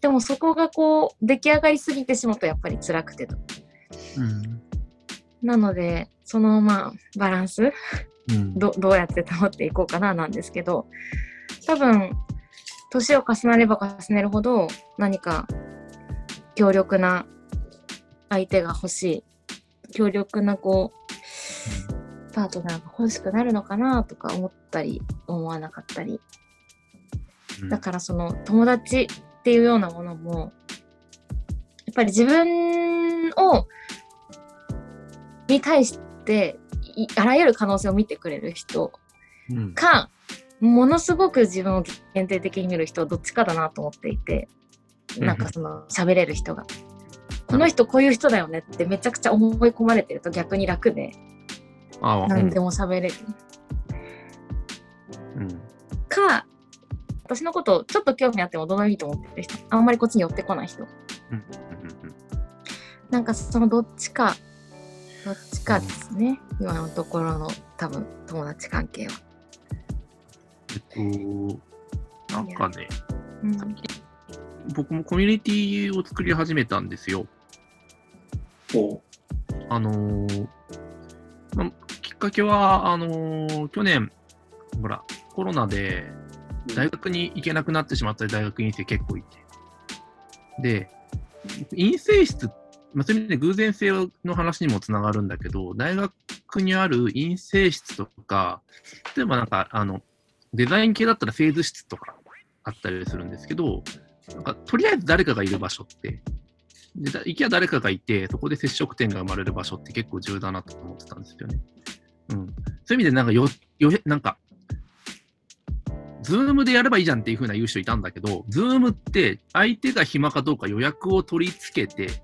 でもそこがこう出来上がりすぎてしまうとやっぱり辛くてと。うん、なのでそのまあバランス、うん、どどうやって保っていこうかななんですけど多分年を重ねれば重ねるほど何か強力な相手が欲しい。強力なこうパートナーが欲しくなるのかなとか思ったり思わなかったり、だからその友達っていうようなものもやっぱり自分をに対してあらゆる可能性を見てくれる人か、ものすごく自分を限定的に見る人はどっちかだなと思っていて、なんかその喋れる人が。この人こういう人だよねってめちゃくちゃ思い込まれてると逆に楽で、何でも喋れる。うん、か、私のことちょっと興味あってもどうでもいいと思ってる人、あんまりこっちに寄ってこない人。なんかそのどっちか、どっちかですね、今のところの多分友達関係は。えっと、なんかね、うん、僕もコミュニティを作り始めたんですよ。あのー、ま、きっかけは、あのー、去年、ほら、コロナで大学に行けなくなってしまった大学院生結構いて。で、陰性室、まあ、そういう意味で偶然性の話にもつながるんだけど、大学にある陰性室とか、例えばなんか、あの、デザイン系だったらフェーズ室とかあったりするんですけど、なんかとりあえず誰かがいる場所って、で行きゃ誰かがいて、そこで接触点が生まれる場所って結構重要だなと思ってたんですよね。うん、そういう意味で、なんかよ、よなんか、ズームでやればいいじゃんっていう風な言う人いたんだけど、ズームって相手が暇かどうか予約を取り付けて、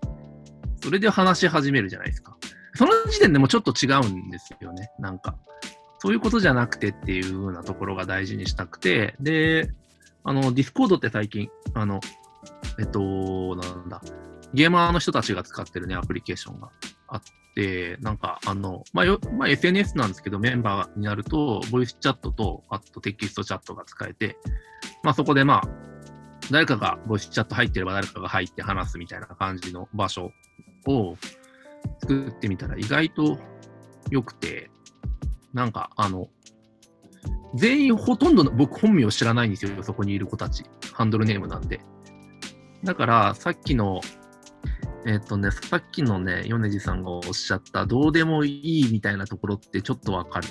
それで話し始めるじゃないですか。その時点でもちょっと違うんですよね、なんか。そういうことじゃなくてっていう風なところが大事にしたくて、で、あの、ディスコードって最近、あの、えっと、なんだ、ゲーマーの人たちが使ってるね、アプリケーションがあって、なんか、あの、まあ、よまあ、SNS なんですけど、メンバーになると、ボイスチャットと、あとテキストチャットが使えて、まあ、そこでまあ、誰かがボイスチャット入ってれば誰かが入って話すみたいな感じの場所を作ってみたら意外と良くて、なんか、あの、全員ほとんどの僕本名を知らないんですよ、そこにいる子たち。ハンドルネームなんで。だから、さっきの、えっ、ー、とね、さっきのね、米次さんがおっしゃった、どうでもいいみたいなところってちょっとわかる。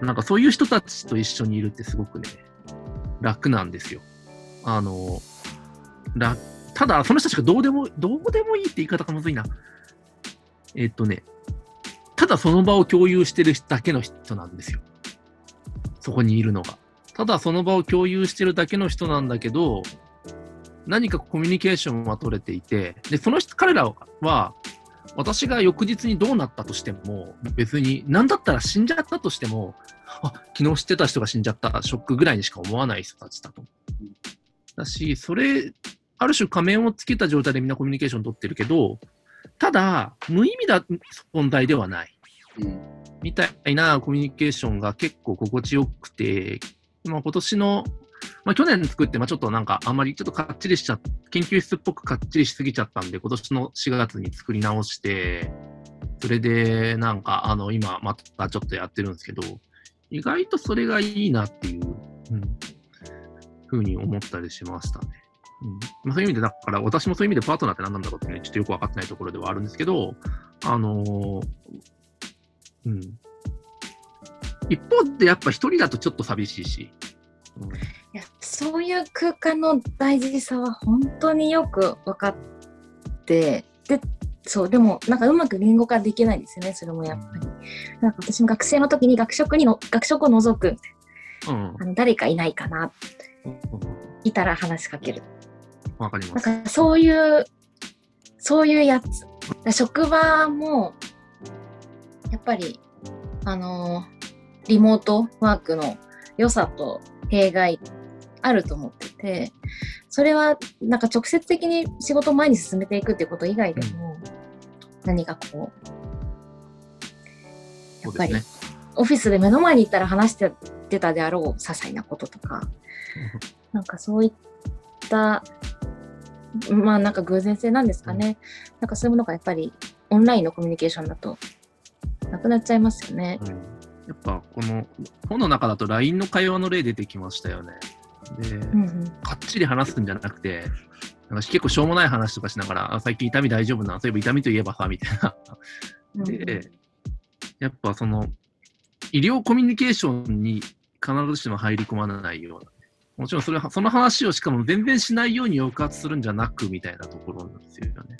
なんかそういう人たちと一緒にいるってすごくね、楽なんですよ。あの、楽、ただ、その人たちがどうでも、どうでもいいって言い方がむずいな。えっ、とね、ただその場を共有してるだけの人なんですよ。そこにいるのが。ただその場を共有してるだけの人なんだけど、何かコミュニケーションは取れていて、で、その人、彼らは、私が翌日にどうなったとしても、別に、何だったら死んじゃったとしても、あ、昨日知ってた人が死んじゃった、ショックぐらいにしか思わない人たちだと。だし、それ、ある種仮面をつけた状態でみんなコミュニケーション取ってるけど、ただ、無意味な存在ではない。みたいなコミュニケーションが結構心地よくて、まあ、今年の、まあ、去年作って、まあ、ちょっとなんかあんまりちょっとかっちりしちゃ研究室っぽくかっちりしすぎちゃったんで、今年の4月に作り直して、それでなんかあの今またちょっとやってるんですけど、意外とそれがいいなっていう、うん、ふうに思ったりしましたね。うんまあ、そういう意味で、だから私もそういう意味でパートナーって何なんだろうってね、ちょっとよく分かってないところではあるんですけど、あのー、うん。一方でやっぱ一人だとちょっと寂しいし。うん、いやそういう空間の大事さは本当によく分かってでそうでもなんかうまく言語化できないんですよねそれもやっぱり。なんか私も学生の時に学食にの学食を除く、うん、あの誰かいないかな、うん、いたら話しかける。わかります。なんかそういうそういうやつ。職場もやっぱりあのリモートワークの良さと弊害あると思ってて、それはなんか直接的に仕事を前に進めていくっていうこと以外でも、何かこう、やっぱり、オフィスで目の前に行ったら話して出たであろう些細なこととか、[LAUGHS] なんかそういったまあなんか偶然性なんですかね。なんかそういうものがやっぱりオンラインのコミュニケーションだとなくなっちゃいますよね。うんやっぱこの本の中だと LINE の会話の例出てきましたよね。で、うんうん、かっちり話すんじゃなくて、なんか結構しょうもない話とかしながら、あ最近痛み大丈夫な、そういえば痛みといえばさ、みたいな。で、うんうん、やっぱその、医療コミュニケーションに必ずしも入り込まないような。もちろんそれその話をしかも全然しないように抑圧するんじゃなくみたいなところなんですよね。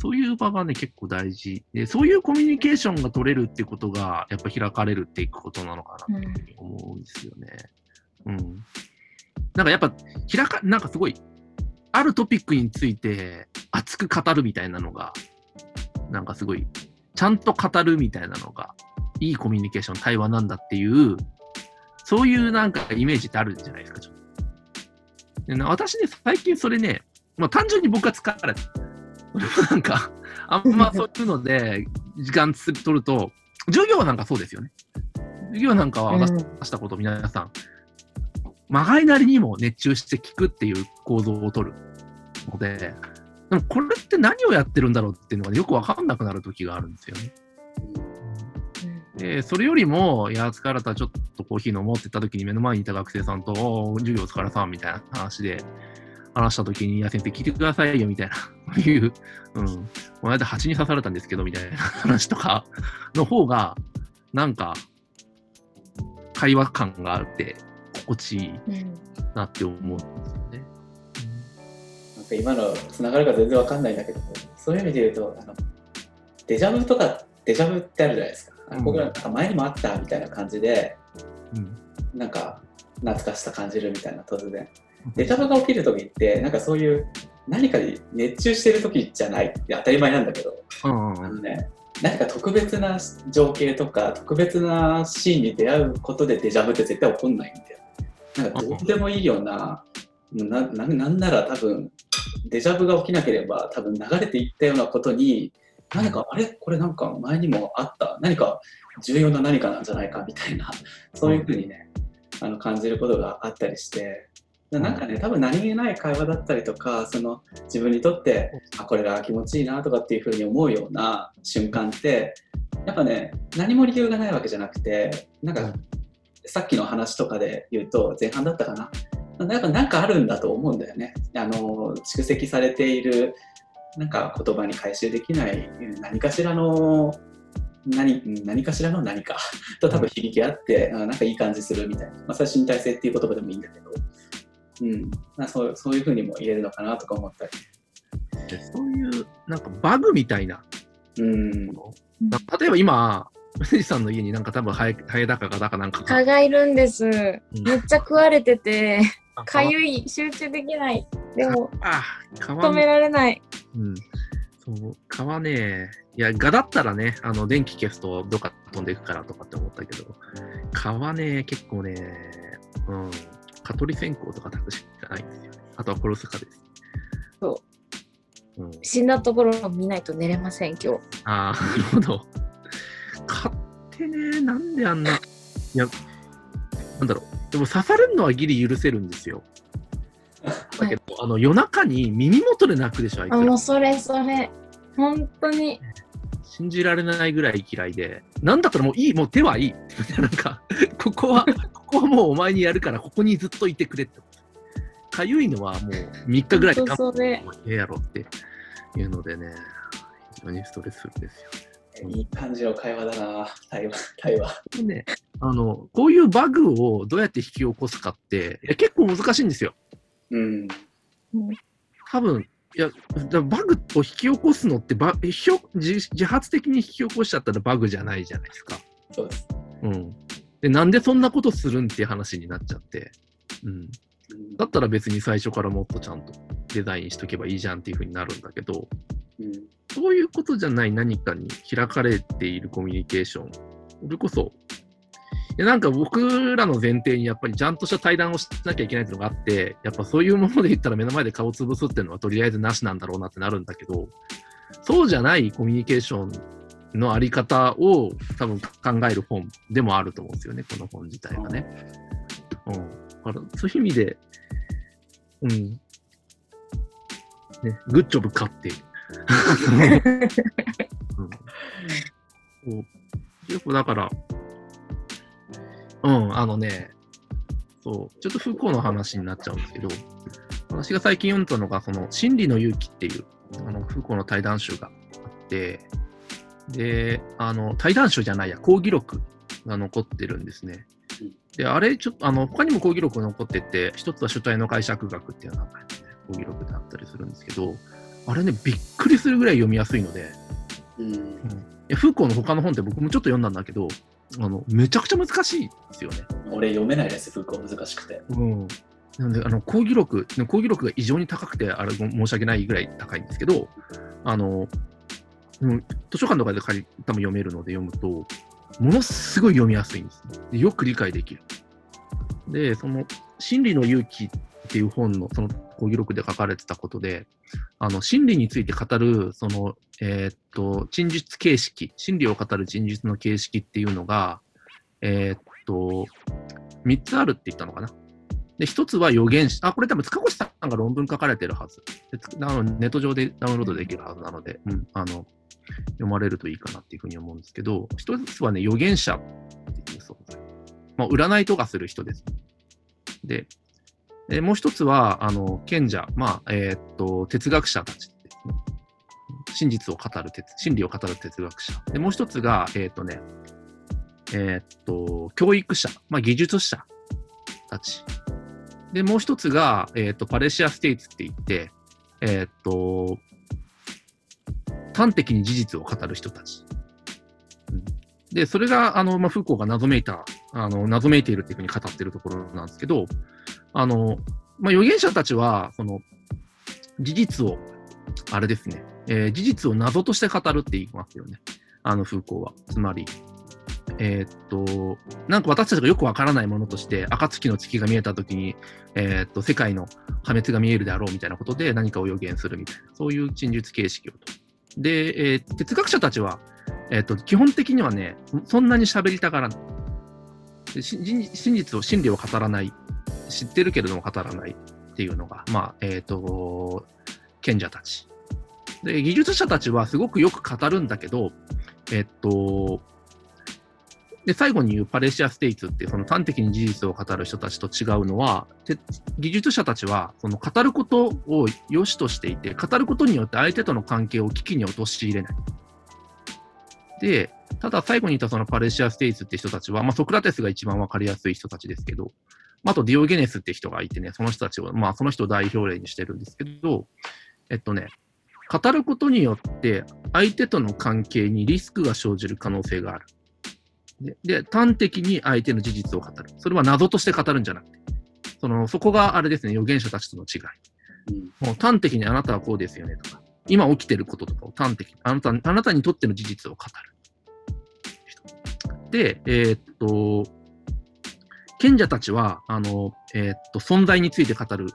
そういう場がね、結構大事で、そういうコミュニケーションが取れるってことが、やっぱ開かれるっていくことなのかなと思うんですよね。うん。うん、なんかやっぱ、開か、なんかすごい、あるトピックについて熱く語るみたいなのが、なんかすごい、ちゃんと語るみたいなのが、いいコミュニケーション、対話なんだっていう、そういうなんかイメージってあるんじゃないですか、ちょっと。で私ね、最近それね、まあ単純に僕は疲れた。[LAUGHS] なんか、あんまそういうので時間取ると、授業なんかそうですよね。授業なんかは私したこと皆さん、まがいなりにも熱中して聞くっていう構造を取るので、でもこれって何をやってるんだろうっていうのがよくわかんなくなる時があるんですよね。で、それよりも、いや、疲れた、ちょっとコーヒー飲もうって言った時に目の前にいた学生さんと、授業お疲れさんみたいな話で、話した時に、いや、先生聞いてくださいよ、みたいな、いう、うん、この間蜂に刺されたんですけど、みたいな話とかの方が、なんか、会話感があって、心地いいなって思うんですよね。なんか今のつながるか全然わかんないんだけど、そういう意味で言うと、あのデジャブとか、デジャブってあるじゃないですか。うん、僕らなんか前にもあったみたいな感じで、うん、なんか懐かしさ感じるみたいな突然。デジャブが起きる時ってなんかそういう何かに熱中してる時じゃない。って当たり前なんだけど、うんうん、あのね何か特別な情景とか特別なシーンに出会うことでデジャブって絶対起こんないんだよ。なんかどうでもいいような、なななんなら多分デジャブが起きなければ多分流れていったようなことに何かあれ？これなんか前にもあった。何か重要な何かなんじゃないかみたいな。[LAUGHS] そういうふうにねあの感じることがあったりして。なんかね多分何気ない会話だったりとかその自分にとってあこれが気持ちいいなとかっていうふうに思うような瞬間ってやっぱね何も理由がないわけじゃなくてなんかさっきの話とかで言うと前半だったかな。やっぱなんかあるんだと思うんだよね。あの蓄積されているなんか言葉に回収できない何かしらの何何かしらの何か [LAUGHS] と多分響き合って、なんかいい感じするみたいな、まあ、それは身体性っていう言葉でもいいんだけど、うん。まあ、そうそういうふうにも言えるのかなとか思ったり。そういうなんかバグみたいな、うん、例えば今、富士山の家になんか多分ハエハエだかガだかなんか蚊がいるんです、うん、めっちゃ食われててかゆい集中できない。でもあ止められない、うん、そう蚊ねいやガだったらねあの電気消すとどっか飛んでいくからとかって思ったけど。蚊はね結構ねうん。蚊取り線香とか炊くしかないんですよね。あとは殺すかです。そう、うん、死んだところを見ないと寝れません今日。ああなるほど。蚊ってねなんであんないやなんだろうでも刺されるのはギリ許せるんですよ。だけど、はい、あの夜中に耳元で泣くでしょ、あいつあもうそれそれ、本当に。信じられないぐらい嫌いで、なんだったらもういい、もう手はいい。[LAUGHS] なんか、ここは、ここはもうお前にやるから、ここにずっといてくれって。かゆいのはもう3日ぐらいで頑張ってええやろっていうのでね、非常にストレスですよね。いい感じの会話だな、対話。対話ね、あの、こういうバグをどうやって引き起こすかって、いや結構難しいんですよ。うん。多分、いや、だバグを引き起こすのってバひょ自、自発的に引き起こしちゃったらバグじゃないじゃないですか。そうです。うん。で、なんでそんなことするんっていう話になっちゃって。うん。うんだったら別に最初からもっとちゃんとデザインしとけばいいじゃんっていうふうになるんだけど、うんそういうことじゃない何かに開かれているコミュニケーション。それこそ、いやなんか僕らの前提にやっぱりちゃんとした対談をしなきゃいけないっていうのがあって、やっぱそういうもので言ったら目の前で顔を潰すっていうのはとりあえずなしなんだろうなってなるんだけど、そうじゃないコミュニケーションのあり方を多分考える本でもあると思うんですよね、この本自体がね。うん。だからそういう意味で、うん。ね、グッジョブかっていう。うん。結構だから、うん、あのね、そう、ちょっとフーコーの話になっちゃうんですけど、私が最近読んだのが、その、真理の勇気っていう、あの、フーコーの対談集があって、で、あの、対談集じゃないや、講義録が残ってるんですね。で、あれ、ちょっと、あの、他にも講義録残ってて、一つは主体の解釈学っていう名前のね、講義録であったりするんですけど、あれね、びっくりするぐらい読みやすいので、うんいやフーコーの他の本って僕もちょっと読んだんだけど、あのめちゃくちゃ難しいですよね。俺読めないです、風光難しくて。うん、なんで、あの講義録、講義録が異常に高くて、あれご申し訳ないぐらい高いんですけど、あのうん図書館とかで借り多分読めるので読むと、ものすごい読みやすいんです、ねで。よく理解できる。で、その、真理の勇気っていう本の、その講義録で書かれてたことで、あの、真理について語る、その、えーっと、陳述形式、真理を語る陳述の形式っていうのが、えーっと、3つあるって言ったのかな。で、1つは予言者。あ、これ多分塚越さんが論文書かれてるはず。あのネット上でダウンロードできるはずなので、うん、あの、読まれるといいかなっていうふうに思うんですけど、1つはね、預言者っていう存在。まあ、占いとかする人です。で、でもう一つは、あの、賢者、まあ、えーっと、哲学者たち。真実を語る哲、真理を語る哲学者。で、もう一つが、えーっとね、えーっと、教育者、まあ、技術者たち。で、もう一つが、えっと、パレシアステイツって言って、えっと、端的に事実を語る人たち。で、それが、あの、まあ、フーコーが謎めいた、あの、謎めいているっていうふうに語ってるところなんですけど、あの、まあ、預言者たちは、その、事実を、あれですね、えー事実を謎として語るって言いますよね。あの、フーコーは。つまり、えーっと、なんか私たちがよくわからないものとして、暁の月が見えたときに、えーっと、世界の破滅が見えるであろうみたいなことで何かを予言するみたいな、そういう陳述形式をと。で、えー哲学者たちは、えっと、基本的にはね、そんなに喋りたがらない。真実を、真理を語らない。知ってるけれども語らないっていうのが、まあ、えっ、と、賢者たち。で、技術者たちはすごくよく語るんだけど、えっと、で、最後に言うパレシアステイツってその端的に事実を語る人たちと違うのは、技術者たちはその語ることを良しとしていて、語ることによって相手との関係を危機に陥れない。で、ただ最後に言ったそのパレシアステイツって人たちは、まあ、ソクラテスが一番わかりやすい人たちですけど、ああとディオゲネスって人がいてね、その人たちを、まあその人を代表例にしてるんですけど、えっとね、語ることによって相手との関係にリスクが生じる可能性がある。で、で端的に相手の事実を語る。それは謎として語るんじゃなくて、その、そこがあれですね、預言者たちとの違い。うんもう端的にあなたはこうですよねとか、今起きてることとかを端的に、あなたあなたにとっての事実を語る。で、えーっと、賢者たちは、あの、えーっと、存在について語る。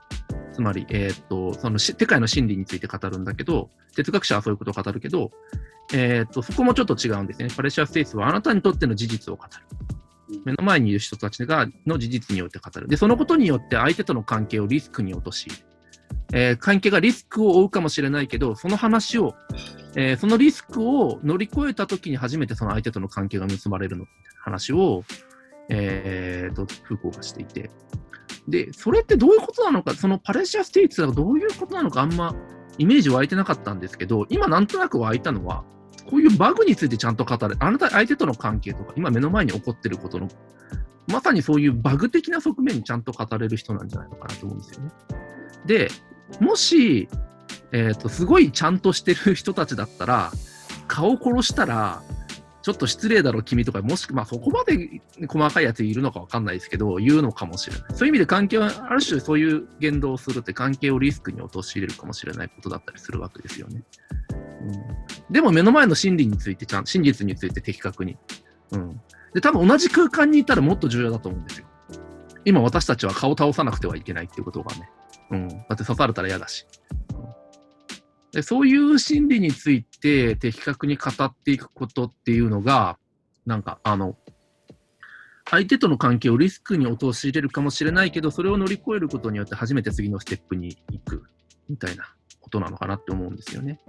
つまり、えーっと、そのし世界の真理について語るんだけど、哲学者はそういうことを語るけど、えーっと、そこもちょっと違うんですね。パレシアステイツはあなたにとっての事実を語る。目の前にいる人たちがの事実によって語る。で、そのことによって相手との関係をリスクに落とし、えー関係がリスクを負うかもしれないけど、その話を、えーそのリスクを乗り越えたときに初めてその相手との関係が結ばれるのみたいな話を、えーと、フーコーがしていて。で、それってどういうことなのか、そのパレシアステイツがどういうことなのか、あんまイメージ湧いてなかったんですけど、今なんとなく湧いたのは、こういうバグについてちゃんと語る、あなた、相手との関係とか、今目の前に起こってることの、まさにそういうバグ的な側面にちゃんと語れる人なんじゃないのかなと思うんですよね。で、もし、えっ、と、すごいちゃんとしてる人たちだったら、顔を殺したら、ちょっと失礼だろ、君とか、もしくまあそこまで細かいやついるのかわかんないですけど、言うのかもしれない。そういう意味で関係は、ある種そういう言動をするって関係をリスクに陥れるかもしれないことだったりするわけですよね。うん、でも目の前の真理について、ちゃん、真実について的確に。うん。で、多分同じ空間にいたらもっと重要だと思うんですよ。今私たちは顔倒さなくてはいけないっていうことがね。うん。だって刺されたら嫌だし。うんでそういう心理について的確に語っていくことっていうのが、なんか、あの、相手との関係をリスクに陥れるかもしれないけど、それを乗り越えることによって初めて次のステップに行くみたいなことなのかなって思うんですよね。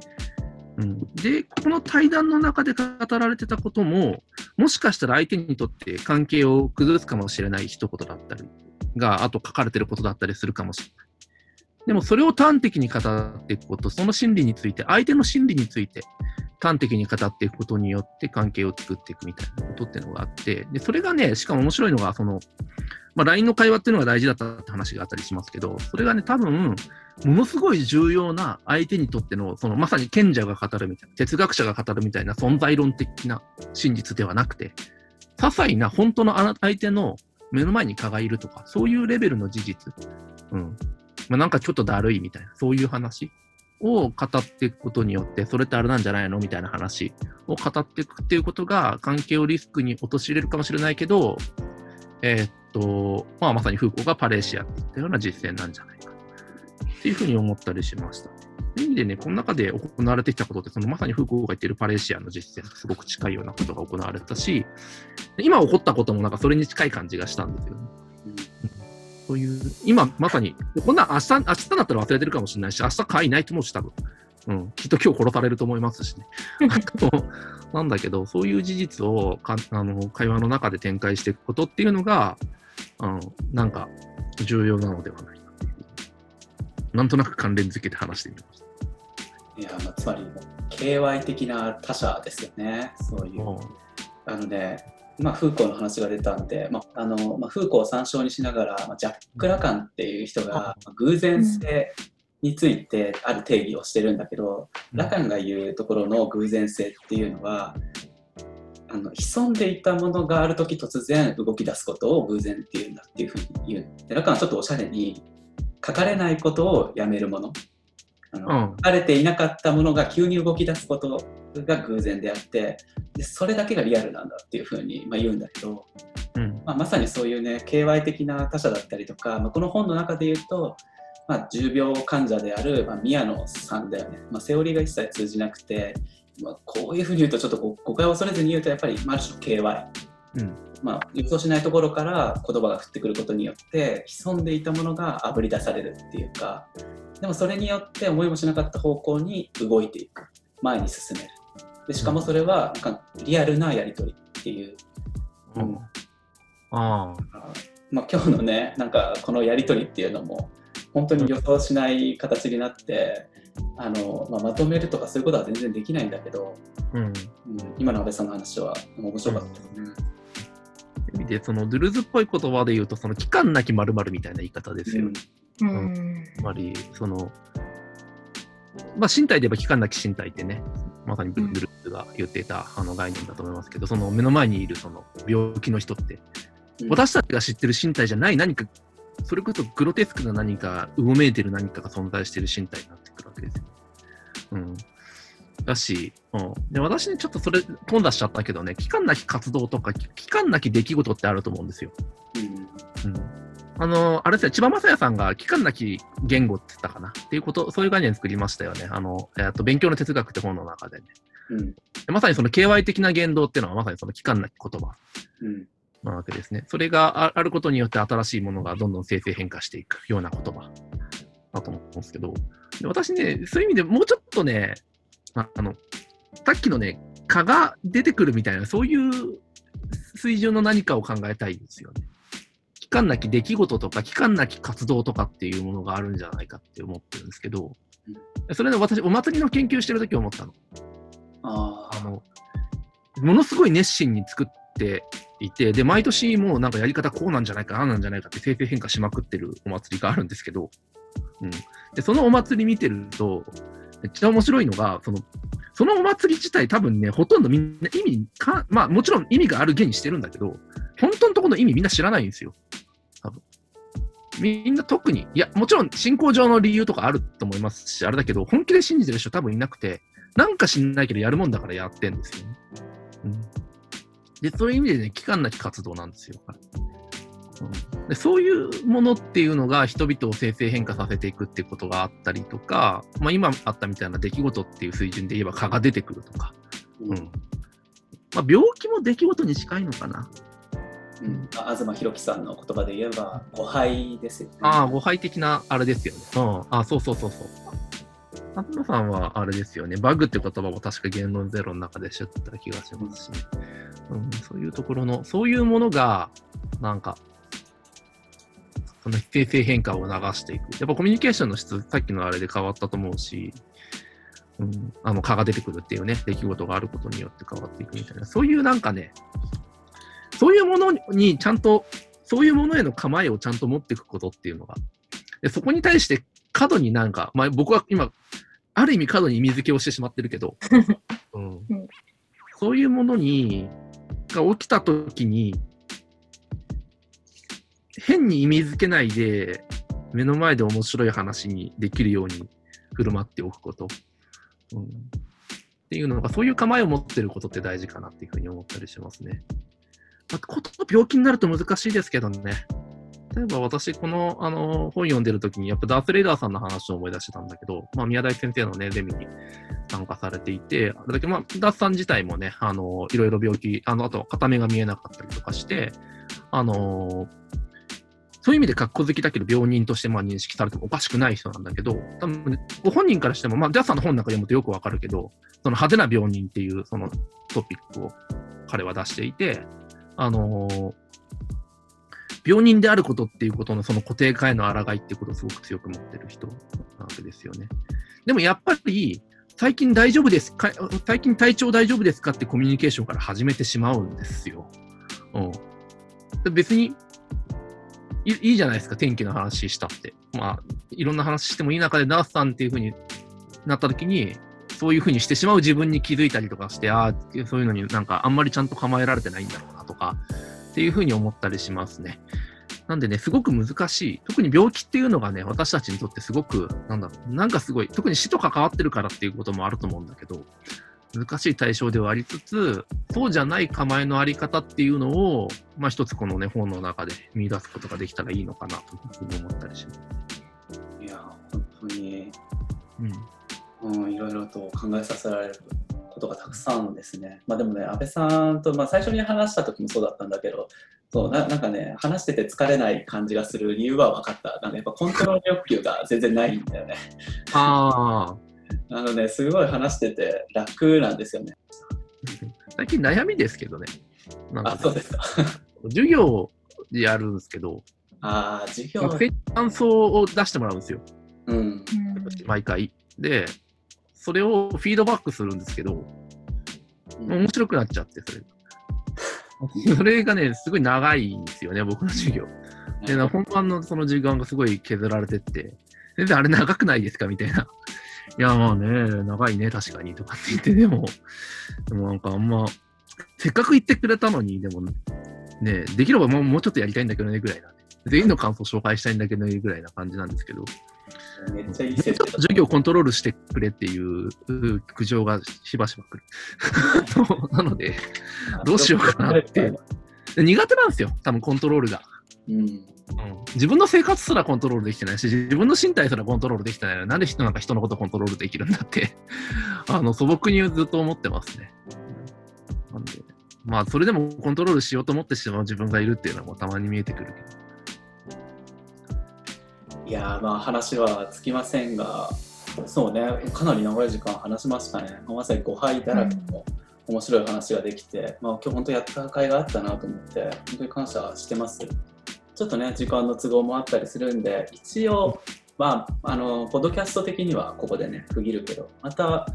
うん、で、この対談の中で語られてたことも、もしかしたら相手にとって関係を崩すかもしれない一言だったりが、あと書かれてることだったりするかもしれない。でもそれを端的に語っていくこと、その心理について、相手の心理について端的に語っていくことによって関係を作っていくみたいなことっていうのがあって、でそれがね、しかも面白いのが、その、まあ、LINE の会話っていうのが大事だったって話があったりしますけど、それがね、多分、ものすごい重要な相手にとっての、そのまさに賢者が語るみたいな、哲学者が語るみたいな存在論的な真実ではなくて、些細な本当の相手の目の前に蚊がいるとか、そういうレベルの事実、うん、まあ、なんかちょっとだるいみたいな、そういう話を語っていくことによって、それってあれなんじゃないのみたいな話を語っていくっていうことが、関係をリスクに陥れるかもしれないけど、えー、っと、まあ、まさにフーコーがパレーシアって言ったような実践なんじゃないかっていうふうに思ったりしました。という意味でね、この中で行われてきたことって、そのまさにフーコーが言ってるパレーシアの実践とすごく近いようなことが行われたし、今起こったこともなんかそれに近い感じがしたんですよね。そういう、今まさに、こんな明日、明日だったら忘れてるかもしれないし、明日会いないと思うし、多分。うん、きっと今日殺されると思いますしね。[LAUGHS] なんだけど、そういう事実をかあの会話の中で展開していくことっていうのが、うん、なんか重要なのではないかっていう。なんとなく関連づけて話してみました。いや、まあ、つまり、KY 的な他者ですよね。そういう。あのね、まあ、フーコーの話が出たんで、まああのまあ、フーコーを参照にしながら、まあ、ジャック・ラカンっていう人が、まあ、偶然性についてある定義をしてるんだけど、うん、ラカンが言うところの偶然性っていうのはあの潜んでいたものがある時突然動き出すことを偶然っていうんだっていうふうに言うでラカンはちょっとおしゃれに書かれないことをやめるもの。あの、うん、書かれていなかったものが急に動き出すことが偶然であってでそれだけがリアルなんだっていうふうに、まあ、言うんだけど、うん。まあ、まさにそういうね KY 的な他者だったりとか、まあ、この本の中で言うと、まあ、重病患者である、まあ、宮野さんだよね、まあ、セオリーが一切通じなくて、まあ、こういうふうに言うとちょっと誤解を恐れずに言うとやっぱり、まあ、ある種の KY、うん。まあ、予想しないところから言葉が降ってくることによって潜んでいたものがあぶり出されるっていうかでもそれによって思いもしなかった方向に動いていく。前に進めるでしかもそれはなんかリアルなやり取りっていう、うん、あまあ、今日のねなんかこのやり取りっていうのも本当に予想しない形になって、あのまあ、まとめるとかそういうことは全然できないんだけど、うん、うん、今の安倍さんの話は面白かったですね。うん、でそのドゥルズっぽい言葉で言うとその期間なきまるみたいな言い方ですよ。ね。うん、つまりそのまあ、身体で言えば期間なき身体ってね、まさにブルースが言っていたあの概念だと思いますけど、その目の前にいるその病気の人って、私たちが知ってる身体じゃない何か、それこそグロテスクな何か、うごめいてる何かが存在している身体になってくるわけですよ。うん。だし、うん、で私ね、ちょっとそれ、飛んだしちゃったけどね、期間なき活動とか、期間なき出来事ってあると思うんですよ。うん、うんあの、あれですね、千葉雅也さんが期間なき言語って言ったかな？っていうこと、そういう概念作りましたよね。あの、えっと、勉強の哲学って本の中でね。うん、まさにその KY 的な言動っていうのはまさにその期間なき言葉なわけですね。それがあることによって新しいものがどんどん生成変化していくような言葉だと思うんですけど、で私ね、そういう意味でもうちょっとね、あの、さっきのね、蚊が出てくるみたいな、そういう水準の何かを考えたいんですよね。間なき出来事とか、期間なき活動とかっていうものがあるんじゃないかって思ってるんですけど、それで私、お祭りの研究してるとき思ったの。ああの、ものすごい熱心に作っていて、で、毎年もうなんかやり方こうなんじゃないか、ああなんじゃないかって生成変化しまくってるお祭りがあるんですけど、うん。で、そのお祭り見てると、めっちゃ面白いのが、その、そのお祭り自体多分ね、ほとんどみんな意味か、まあもちろん意味がある芸にしてるんだけど、本当のところの意味みんな知らないんですよ。多分。みんな特に、いや、もちろん進行上の理由とかあると思いますし、あれだけど、本気で信じてる人多分いなくて、なんか知んないけどやるもんだからやってんですよね。うん。で、そういう意味でね、期間なき活動なんですよ。うん、でそういうものっていうのが人々を生成変化させていくっていうことがあったりとか、まあ、今あったみたいな出来事っていう水準で言えば蚊が出てくるとか、うん。まあ、病気も出来事に近いのかな。うん、あ東博樹さんの言葉で言えば誤配ですよね。ああ、誤配的なあれですよね。うん、あそうそうそうそう。東さんはあれですよね、バグって言葉も確か言論ゼロの中で知った気がしますし、ね、うん、そういうところの、そういうものが、なんか、その生成変化を流していく。やっぱコミュニケーションの質、さっきのあれで変わったと思うし、うん、あの、蚊が出てくるっていうね、出来事があることによって変わっていくみたいな、そういうなんかね、そういうものにちゃんと、そういうものへの構えをちゃんと持っていくことっていうのが、でそこに対して過度になんか、まあ僕は今、ある意味過度に意味付けをしてしまってるけど、[LAUGHS] うん、そういうものに、が起きたときに、変に意味付けないで、目の前で面白い話にできるように振る舞っておくこと。うん、っていうのが、そういう構えを持ってることって大事かなっていうふうに思ったりしますね。まあ、こと病気になると難しいですけどね。例えば私、このあの本読んでる時に、やっぱダース・レイダーさんの話を思い出してたんだけど、まあ、宮台先生のね、ゼミに参加されていて、あれだけ、まあ、ダースさん自体もね、あのいろいろ病気、あのあと片目が見えなかったりとかして、あのそういう意味で格好好きだけど病人としてまあ認識されてもおかしくない人なんだけど、多分ご本人からしても、まあ、ダースさんの本なんか読むとよくわかるけど、その派手な病人っていうそのトピックを彼は出していて、あのー、病人であることっていうことのその固定化への抗いっていうことをすごく強く持ってる人なわけですよね。でもやっぱり、最近大丈夫ですか最近体調大丈夫ですかってコミュニケーションから始めてしまうんですよ。うん。別にいいいじゃないですか、天気の話したって。まあ、いろんな話してもいい中で、ナースさんっていうふうになった時に、そういうふうにしてしまう自分に気づいたりとかして、ああ、そういうのになんかあんまりちゃんと構えられてないんだろうなとか、っていうふうに思ったりしますね。なんでね、すごく難しい。特に病気っていうのがね、私たちにとってすごく、なんだろう、なんかすごい、特に死と関わってるからっていうこともあると思うんだけど、難しい対象ではありつつ、そうじゃない構えのあり方っていうのを、まあ一つこのね、本の中で見出すことができたらいいのかなというふうに思ったりします。いや、本当に、うん、うん、いろいろと考えさせられることがたくさんですね。まあでもね、安倍さんと、まあ、最初に話した時もそうだったんだけど、そうななんかね、話してて疲れない感じがする理由は分かった。なんかやっぱコントロール欲求が全然ないんだよね。ああのね、すごい話してて楽なんですよね。[LAUGHS] 最近悩みですけどね。なんそうですか。[LAUGHS] 授業でやるんですけど、ああ、授業学生に感想を出してもらうんですよ。うん。毎回。で、それをフィードバックするんですけど、面白くなっちゃって、それ。[LAUGHS] それがね、すごい長いんですよね、僕の授業。で、な本番のその時間がすごい削られてって、全然あれ長くないですか？みたいな。いや、まあね、長いね、確かに、とかって言って、でも、でもなんかあんま、せっかく言ってくれたのに、でも、ね、できればもうもうちょっとやりたいんだけどね、ぐらいな、ね。全員の感想を紹介したいんだけどね、ぐらいな感じなんですけど、めっちゃいいちょ先っと授業をコントロールしてくれっていうう苦情がしばしば来る。[LAUGHS] なので、どうしようかなって。苦手なんですよ、多分コントロールが。うん。自分の生活すらコントロールできてないし、自分の身体すらコントロールできてないのになんで人なんか人のことコントロールできるんだって、[LAUGHS] あの素朴にずっと思ってますね。なんで、まあ、それでもコントロールしようと思ってしまう自分がいるっていうのはもたまに見えてくる。いやーまあ話はつきませんが、そうね、かなり長い時間話しましたね。まさに誤配だらけの面白い話ができて、まあ今日本当やった甲斐があったなと思って、本当に感謝してます。ちょっとね、時間の都合もあったりするんで、一応、まあ、あの、ポッドキャスト的にはここでね、区切るけど、また、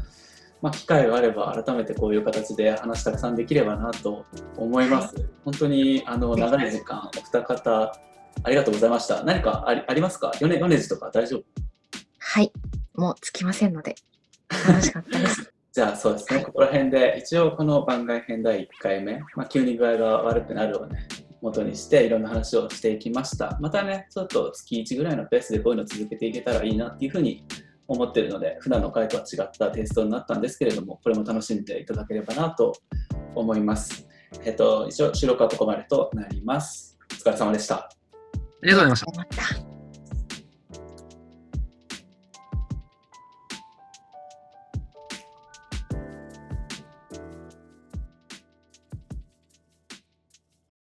まあ、機会があれば改めてこういう形で話たくさんできればなと思います。本当にあの長い時間、お二方ありがとうございました。何かありありますか？米米津とか大丈夫？はい。もうつきませんので、楽しかったです。[LAUGHS] じゃあそうですね、ここら辺で一応この番外編第1回目、まあ、急に具合が悪くなるをね、元にしていろんな話をしていきました。またね、ちょっと月1ぐらいのペースでこういうのを続けていけたらいいなっていうふうに思ってるので、普段の回とは違ったテイストになったんですけれども、これも楽しんでいただければなと思います。えっと、一応収録はここまでとなります。お疲れ様でした。ありがとうございました。